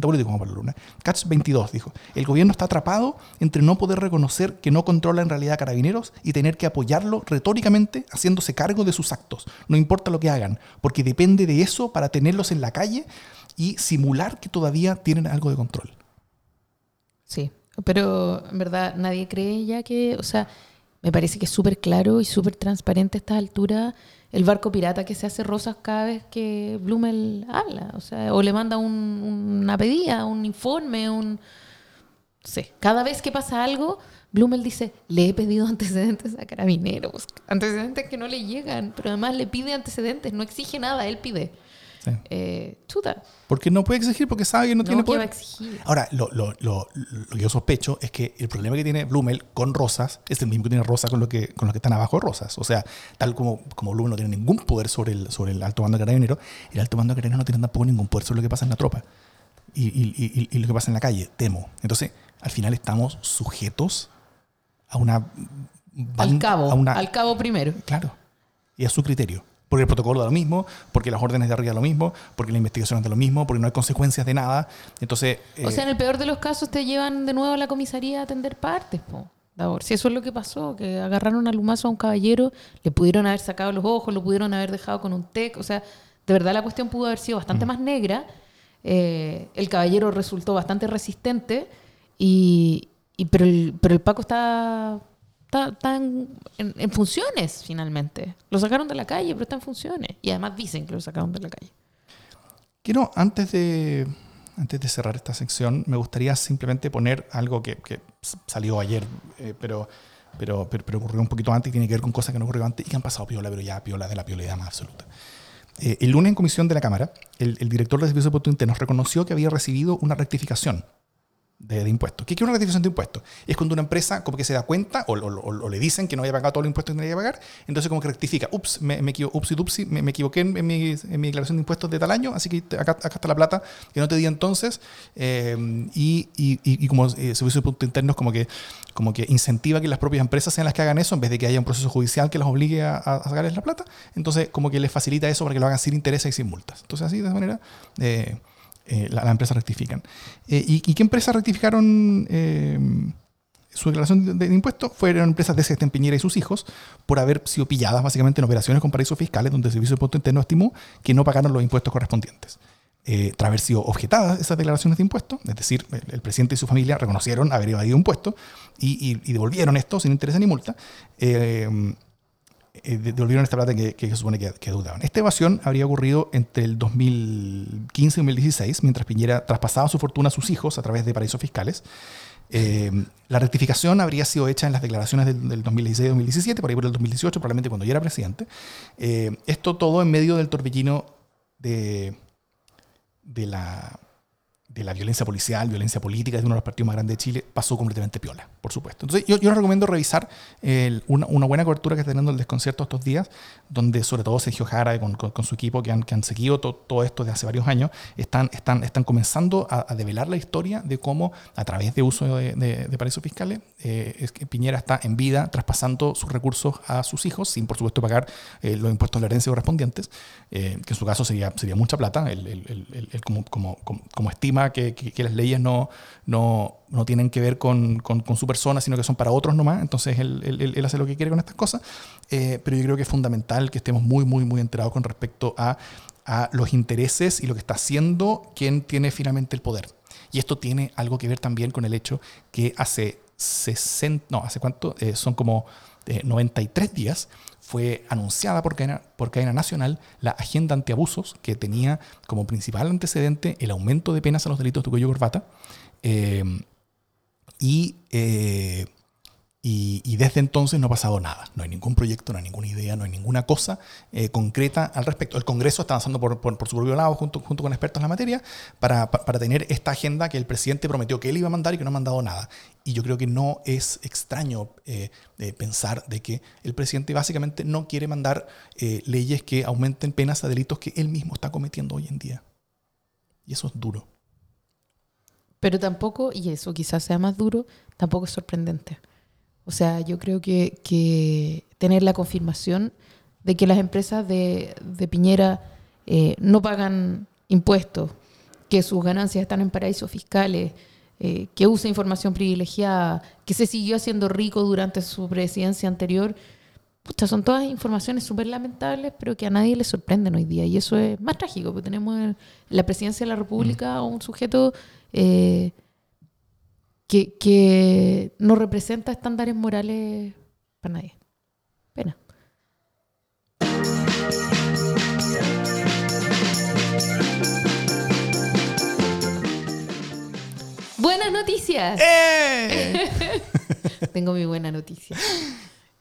político como Luna. Catch 22, dijo. El gobierno está atrapado entre no poder reconocer que no controla en realidad a carabineros y tener que apoyarlo retóricamente haciéndose cargo de sus actos. No importa lo que hagan, porque depende de eso para tenerlos en la calle y simular que todavía tienen algo de control. Sí, pero en verdad nadie cree ya que, o sea, me parece que es súper claro y súper transparente a estas alturas el barco pirata que se hace rosas cada vez que Blumel habla, o sea, o le manda un- una pedida, un informe, un... Sí, cada vez que pasa algo, Blumel dice, le he pedido antecedentes a carabineros, antecedentes que no le llegan, pero además le pide antecedentes, no exige nada, él pide. Sí. Eh, chuta, Porque no puede exigir porque sabe que no, no, tiene que va a poder. exigir. Ahora, lo, lo- lo- lo que yo sospecho es que el problema que tiene Blumel con Rosas es el mismo que tiene Rosas con, lo que, con los que están abajo de Rosas. O sea, tal como, como Blumel no tiene ningún poder sobre el, sobre el alto mando de carabineros, el alto mando de carabineros no tiene tampoco ningún poder sobre lo que pasa en la tropa y, y- y- y lo que pasa en la calle, temo. Entonces, al final estamos sujetos a una... Al cabo, a una- al cabo primero. Claro. Y a su criterio. Porque el protocolo da lo mismo, porque las órdenes de arriba da lo mismo, porque la investigación da lo mismo, porque no hay consecuencias de nada. Entonces, O eh, sea, en el peor de los casos te llevan de nuevo a la comisaría a atender partes, po. Davor. Si eso es lo que pasó, que agarraron a lumazo a un caballero, le pudieron haber sacado los ojos, lo pudieron haber dejado con un tec. O sea, de verdad la cuestión pudo haber sido bastante más negra. Eh, el caballero resultó bastante resistente, y, y- pero, el, pero el Paco está, está, está en, en- en funciones finalmente. Lo sacaron de la calle, pero está en funciones. Y además dicen que lo sacaron de la calle. quiero, antes de, antes de cerrar esta sección, me gustaría simplemente poner algo que, que salió ayer, eh, pero, pero, pero, pero ocurrió un poquito antes y tiene que ver con cosas que no ocurrió antes y que han pasado piola, pero ya piola de la piolidad más absoluta. Eh, el lunes en comisión de la Cámara, el, el director de Servicios de Impuestos Internos reconoció que había recibido una rectificación de, de impuestos. ¿Qué es una rectificación de impuestos? Es cuando una empresa como que se da cuenta o, o- o- o le dicen que no había pagado todos los impuestos que tenía que pagar, entonces como que rectifica, ups, me, me, upsi dupsi, me, me equivoqué en, en mi, en mi declaración de impuestos de tal año, así que acá, acá está la plata que no te di entonces, eh, y, y- y- y como eh, Servicio de Impuestos Internos como que, como que incentiva que las propias empresas sean las que hagan eso en vez de que haya un proceso judicial que las obligue a, a sacarles la plata, entonces como que les facilita eso para que lo hagan sin intereses y sin multas. Entonces así de esa manera... eh, eh, la- las empresas rectifican. Eh, ¿y, qué empresas rectificaron eh, su declaración de, de impuestos? Fueron empresas de Sebastián Piñera y sus hijos por haber sido pilladas básicamente en operaciones con paraísos fiscales donde el Servicio de Impuesto Interno estimó que no pagaron los impuestos correspondientes. Eh, tras haber sido objetadas esas declaraciones de impuestos, es decir, el, el presidente y su familia reconocieron haber evadido impuestos y- y devolvieron esto sin interés ni multa. Eh, de- devolvieron esta plata que, que se supone que, que deudaban. Esta evasión habría ocurrido entre el 2015 y 2016, mientras Piñera traspasaba su fortuna a sus hijos a través de paraísos fiscales. Eh, la rectificación habría sido hecha en las declaraciones del, del 2016-2017, por ahí por el 2018, probablemente cuando ya era presidente. Eh, esto todo en medio del torbellino de, de la de la violencia policial, violencia política de uno de los partidos más grandes de Chile, pasó completamente piola, por supuesto. Entonces, yo, yo les recomiendo revisar el- una, una buena cobertura que está teniendo el desconcierto estos días, donde sobre todo Sergio Jara con, con- con su equipo que han, que han seguido to- todo esto de hace varios años, están, están, están comenzando a, a develar la historia de cómo, a través de uso de, de- de paraísos fiscales, eh, es que Piñera está en vida traspasando sus recursos a sus hijos, sin por supuesto pagar eh, los impuestos de la herencia correspondientes, eh, que en su caso sería, sería mucha plata, él- él como, como, como, como estima que, las leyes no, no, no tienen que ver con, con- su persona, sino que son para otros nomás, entonces él- él hace lo que quiere con estas cosas, Eh, pero yo creo que es fundamental que estemos muy, muy, muy enterados con respecto a, a los intereses y lo que está haciendo quien tiene finalmente el poder. Y esto tiene algo que ver también con el hecho que hace 60, no, hace cuánto, Eh, son como eh, 93 días, fue anunciada por cadena, por cadena nacional la agenda antiabusos que tenía como principal antecedente el aumento de penas a los delitos de cuello y corbata. Eh, y, eh, y, desde entonces no ha pasado nada. No hay ningún proyecto, no hay ninguna idea, no hay ninguna cosa eh, concreta al respecto. El Congreso está avanzando por, por- su propio lado junto, junto con expertos en la materia para, pa- para tener esta agenda que el presidente prometió que él iba a mandar y que no ha mandado nada. Y yo creo que no es extraño eh, eh, pensar de que el presidente básicamente no quiere mandar leyes que aumenten penas a delitos que él mismo está cometiendo hoy en día. Y eso es duro. Pero tampoco, y eso quizás sea más duro, tampoco es sorprendente. O sea, yo creo que, que tener la confirmación de que las empresas de, de Piñera eh, no pagan impuestos, que sus ganancias están en paraísos fiscales, eh, que usa información privilegiada, que se siguió haciendo rico durante su presidencia anterior, pucha, son todas informaciones súper lamentables, pero que a nadie le sorprenden hoy día. Y eso es más trágico, porque tenemos en la presidencia de la República a un sujeto eh, que, que no representa estándares morales para nadie. Pena. Buenas noticias. ¡Eh! Tengo mi buena noticia.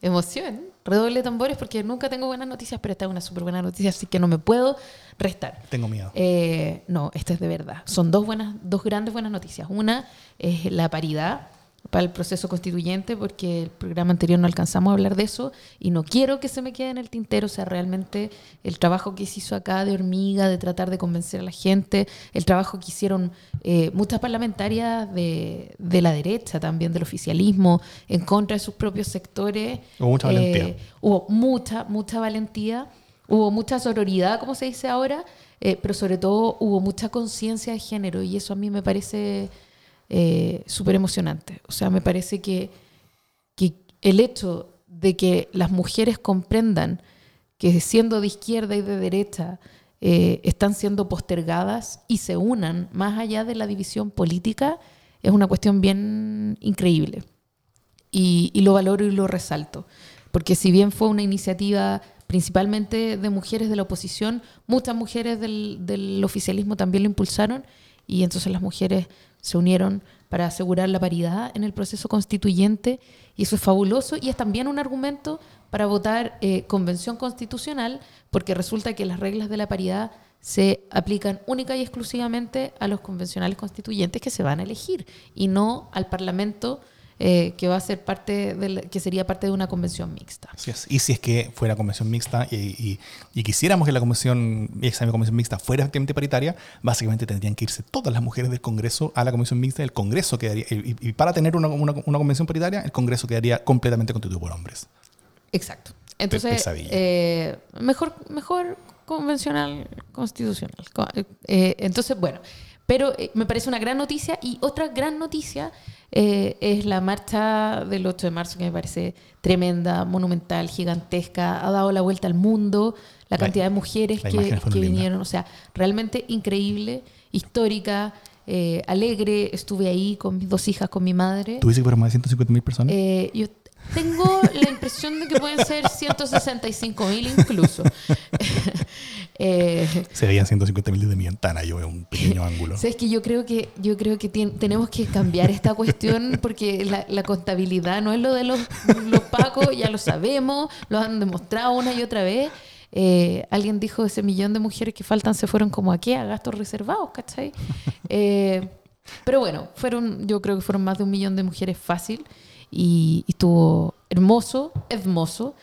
Emoción. Redoble de tambores porque nunca tengo buenas noticias, pero esta es una súper buena noticia, así que no me puedo restar. Tengo miedo. Eh, no, esta es de verdad. Son dos, buenas, dos grandes buenas noticias. Una es la paridad para el proceso constituyente, porque el programa anterior no alcanzamos a hablar de eso y no quiero que se me quede en el tintero. O sea, realmente el trabajo que se hizo acá de hormiga, de tratar de convencer a la gente, el trabajo que hicieron eh, muchas parlamentarias de, de, la derecha, también del oficialismo, en contra de sus propios sectores. Hubo mucha valentía. Eh, hubo mucha, mucha valentía. Hubo mucha sororidad, como se dice ahora, eh, pero sobre todo hubo mucha conciencia de género y eso a mí me parece eh, súper emocionante. O sea, me parece que, que el hecho de que las mujeres comprendan que siendo de izquierda y de derecha eh, están siendo postergadas y se unan más allá de la división política es una cuestión bien increíble. Y, y, lo valoro y lo resalto. Porque si bien fue una iniciativa principalmente de mujeres de la oposición, muchas mujeres del, del oficialismo también lo impulsaron y entonces las mujeres se unieron para asegurar la paridad en el proceso constituyente y eso es fabuloso y es también un argumento para votar eh, convención constitucional porque resulta que las reglas de la paridad se aplican única y exclusivamente a los convencionales constituyentes que se van a elegir y no al Parlamento eh, que va a ser parte de la, que sería parte de una convención mixta. Así es. Y si es que fuera convención mixta y, y, y quisiéramos que la convención, esa convención mixta fuera efectivamente paritaria, básicamente tendrían que irse todas las mujeres del Congreso a la convención mixta. El Congreso quedaría, y, y para tener una, una, una, convención paritaria, el Congreso quedaría completamente constituido por hombres. Exacto. Entonces, eh, mejor, mejor convencional constitucional. Eh, entonces, bueno, pero eh, me parece una gran noticia y otra gran noticia eh, es la marcha del 8 de marzo que me parece tremenda, monumental, gigantesca, ha dado la vuelta al mundo, la, cantidad de mujeres que, que vinieron, o sea, realmente increíble, histórica. Eh, alegre, estuve ahí con mis dos hijas, con mi madre. ¿Tú dices que fueron más de 150 mil personas? Eh, yo tengo la impresión de que pueden ser 165 mil incluso. eh, Se veían 150 mil desde mi ventana, yo veo un pequeño ángulo. Es que yo creo que, yo creo que tenemos que cambiar esta cuestión porque la, la contabilidad no es lo de los, los pacos, ya lo sabemos, lo han demostrado una y otra vez. Eh, alguien dijo ese millón de mujeres que faltan se fueron como aquí a gastos reservados, ¿cachai? Eh, pero bueno, fueron, yo creo que fueron más de un millón de mujeres fácil y, y estuvo hermoso, hermoso,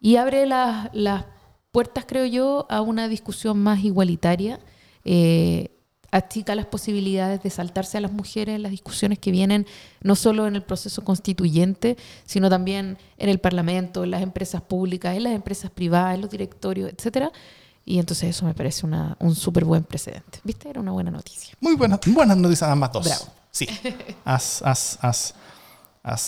y abre las, las puertas, creo yo, a una discusión más igualitaria. Eh, achica las posibilidades de saltarse a las mujeres en las discusiones que vienen, no solo en el proceso constituyente, sino también en el Parlamento, en las empresas públicas, en las empresas privadas, en los directorios, etcétera. Y entonces eso me parece una, un súper buen precedente. ¿Viste? Era una buena noticia. Muy buena, buenas noticias ambas dos. Bravo. Sí. Has, has, has,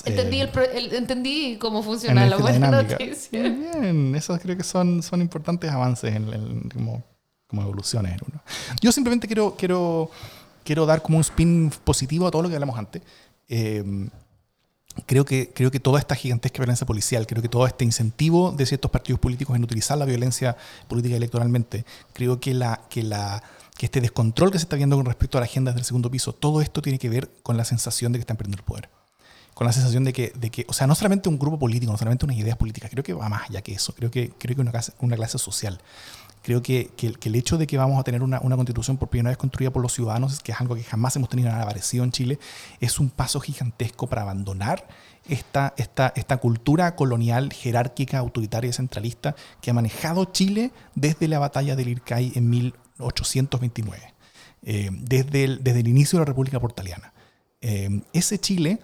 entendí, eh, el, el, entendí cómo funciona la buena dinámica. noticia. Bien, esos creo que son, son importantes avances en, en como, como evoluciones uno. Yo simplemente quiero, quiero, quiero dar como un spin positivo a todo lo que hablamos antes. Eh, creo que, creo que toda esta gigantesca violencia policial, creo que todo este incentivo de ciertos partidos políticos en utilizar la violencia política electoralmente, creo que, la, que, la, que este descontrol que se está viendo con respecto a las agendas del segundo piso, todo esto tiene que ver con la sensación de que están perdiendo el poder. Con la sensación de que, de que, o sea, no solamente un grupo político, no solamente unas ideas políticas, creo que va más allá que eso, creo que, creo que una, clase, una clase social. Creo que, que, que, el hecho de que vamos a tener una, una, constitución por primera vez construida por los ciudadanos, que es algo que jamás hemos tenido nada parecido en Chile, es un paso gigantesco para abandonar esta, esta, esta cultura colonial, jerárquica, autoritaria y centralista que ha manejado Chile desde la batalla del Ircay en 1829, eh, desde, el, desde el inicio de la República Portaliana. Eh, ese Chile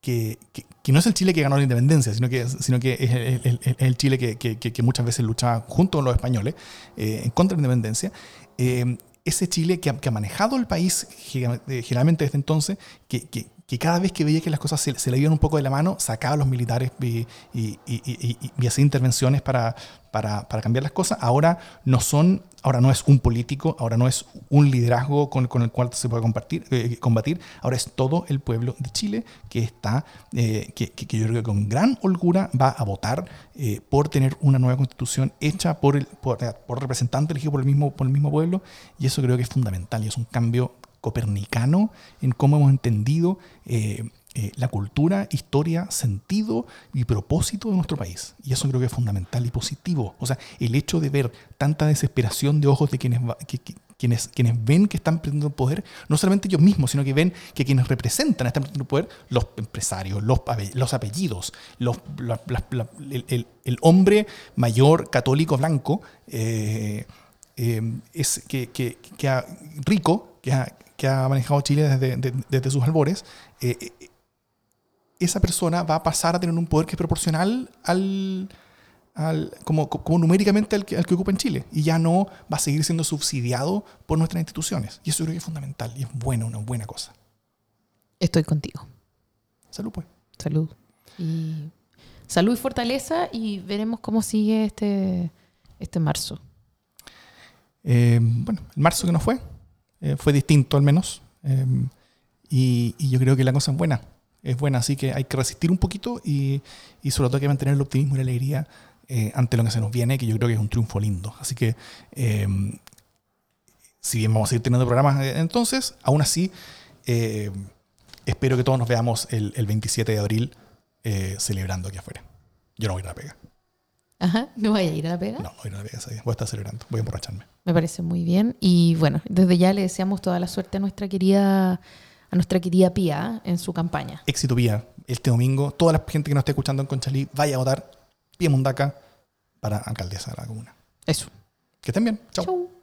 que, que, no es el Chile que ganó la independencia, sino que, sino que es el, Chile que, que, muchas veces luchaba junto con los españoles eh, en contra de la independencia. Eh, ese Chile que ha, ha, manejado el país generalmente desde entonces, que, que cada vez que veía que las cosas se, se le iban un poco de la mano, sacaba a los militares y, y, y, y hacía intervenciones para, para, para, cambiar las cosas. Ahora no son, ahora no es un político, ahora no es un liderazgo con, con el cual se puede compartir, eh, combatir, ahora es todo el pueblo de Chile que está, eh, que, que, yo creo que con gran holgura va a votar eh, por tener una nueva constitución hecha por, el, por, por representante elegido por el, mismo, por el mismo pueblo, y eso creo que es fundamental y es un cambio copernicano en cómo hemos entendido eh, eh, la cultura, historia, sentido y propósito de nuestro país. Y eso creo que es fundamental y positivo. O sea, el hecho de ver tanta desesperación de ojos de quienes, quienes, quienes ven que están perdiendo poder, no solamente ellos mismos, sino que ven que quienes representan están perdiendo poder, los empresarios, los, los apellidos, los, el, hombre mayor católico blanco, eh, es que, que, que, rico, que ha, que ha manejado Chile desde, desde sus albores, eh, eh, esa persona va a pasar a tener un poder que es proporcional al, al como, como, numéricamente al que, al que, ocupa en Chile. Y ya no va a seguir siendo subsidiado por nuestras instituciones. Y eso creo que es fundamental y es bueno, una buena cosa. Estoy contigo. Salud, pues. Salud. Y salud y fortaleza y veremos cómo sigue este, este marzo. Eh, bueno, el marzo que no fue, eh, fue distinto al menos. Em, y, yo creo que la cosa es buena. Es buena, así que hay que resistir un poquito y, sobre todo hay que mantener el optimismo y la alegría eh, ante lo que se nos viene, que yo creo que es un triunfo lindo. Así que, em, si bien vamos a seguir teniendo programas eh, entonces, aún así, espero que todos nos veamos el, el 27 de abril celebrando aquí afuera. Yo no voy a ir a la pega. Ajá, ¿no voy a ir a la pega? No, voy a ir a la pega ese día. Voy a estar celebrando, voy a emborracharme. Me parece muy bien. Y bueno, desde ya le deseamos toda la suerte a nuestra querida, a nuestra querida Pía en su campaña. Éxito Pía. Este domingo, toda la gente que nos esté escuchando en Conchalí, vaya a votar Pía Mundaca para alcaldesa de la comuna. Eso. Que estén bien. Chao.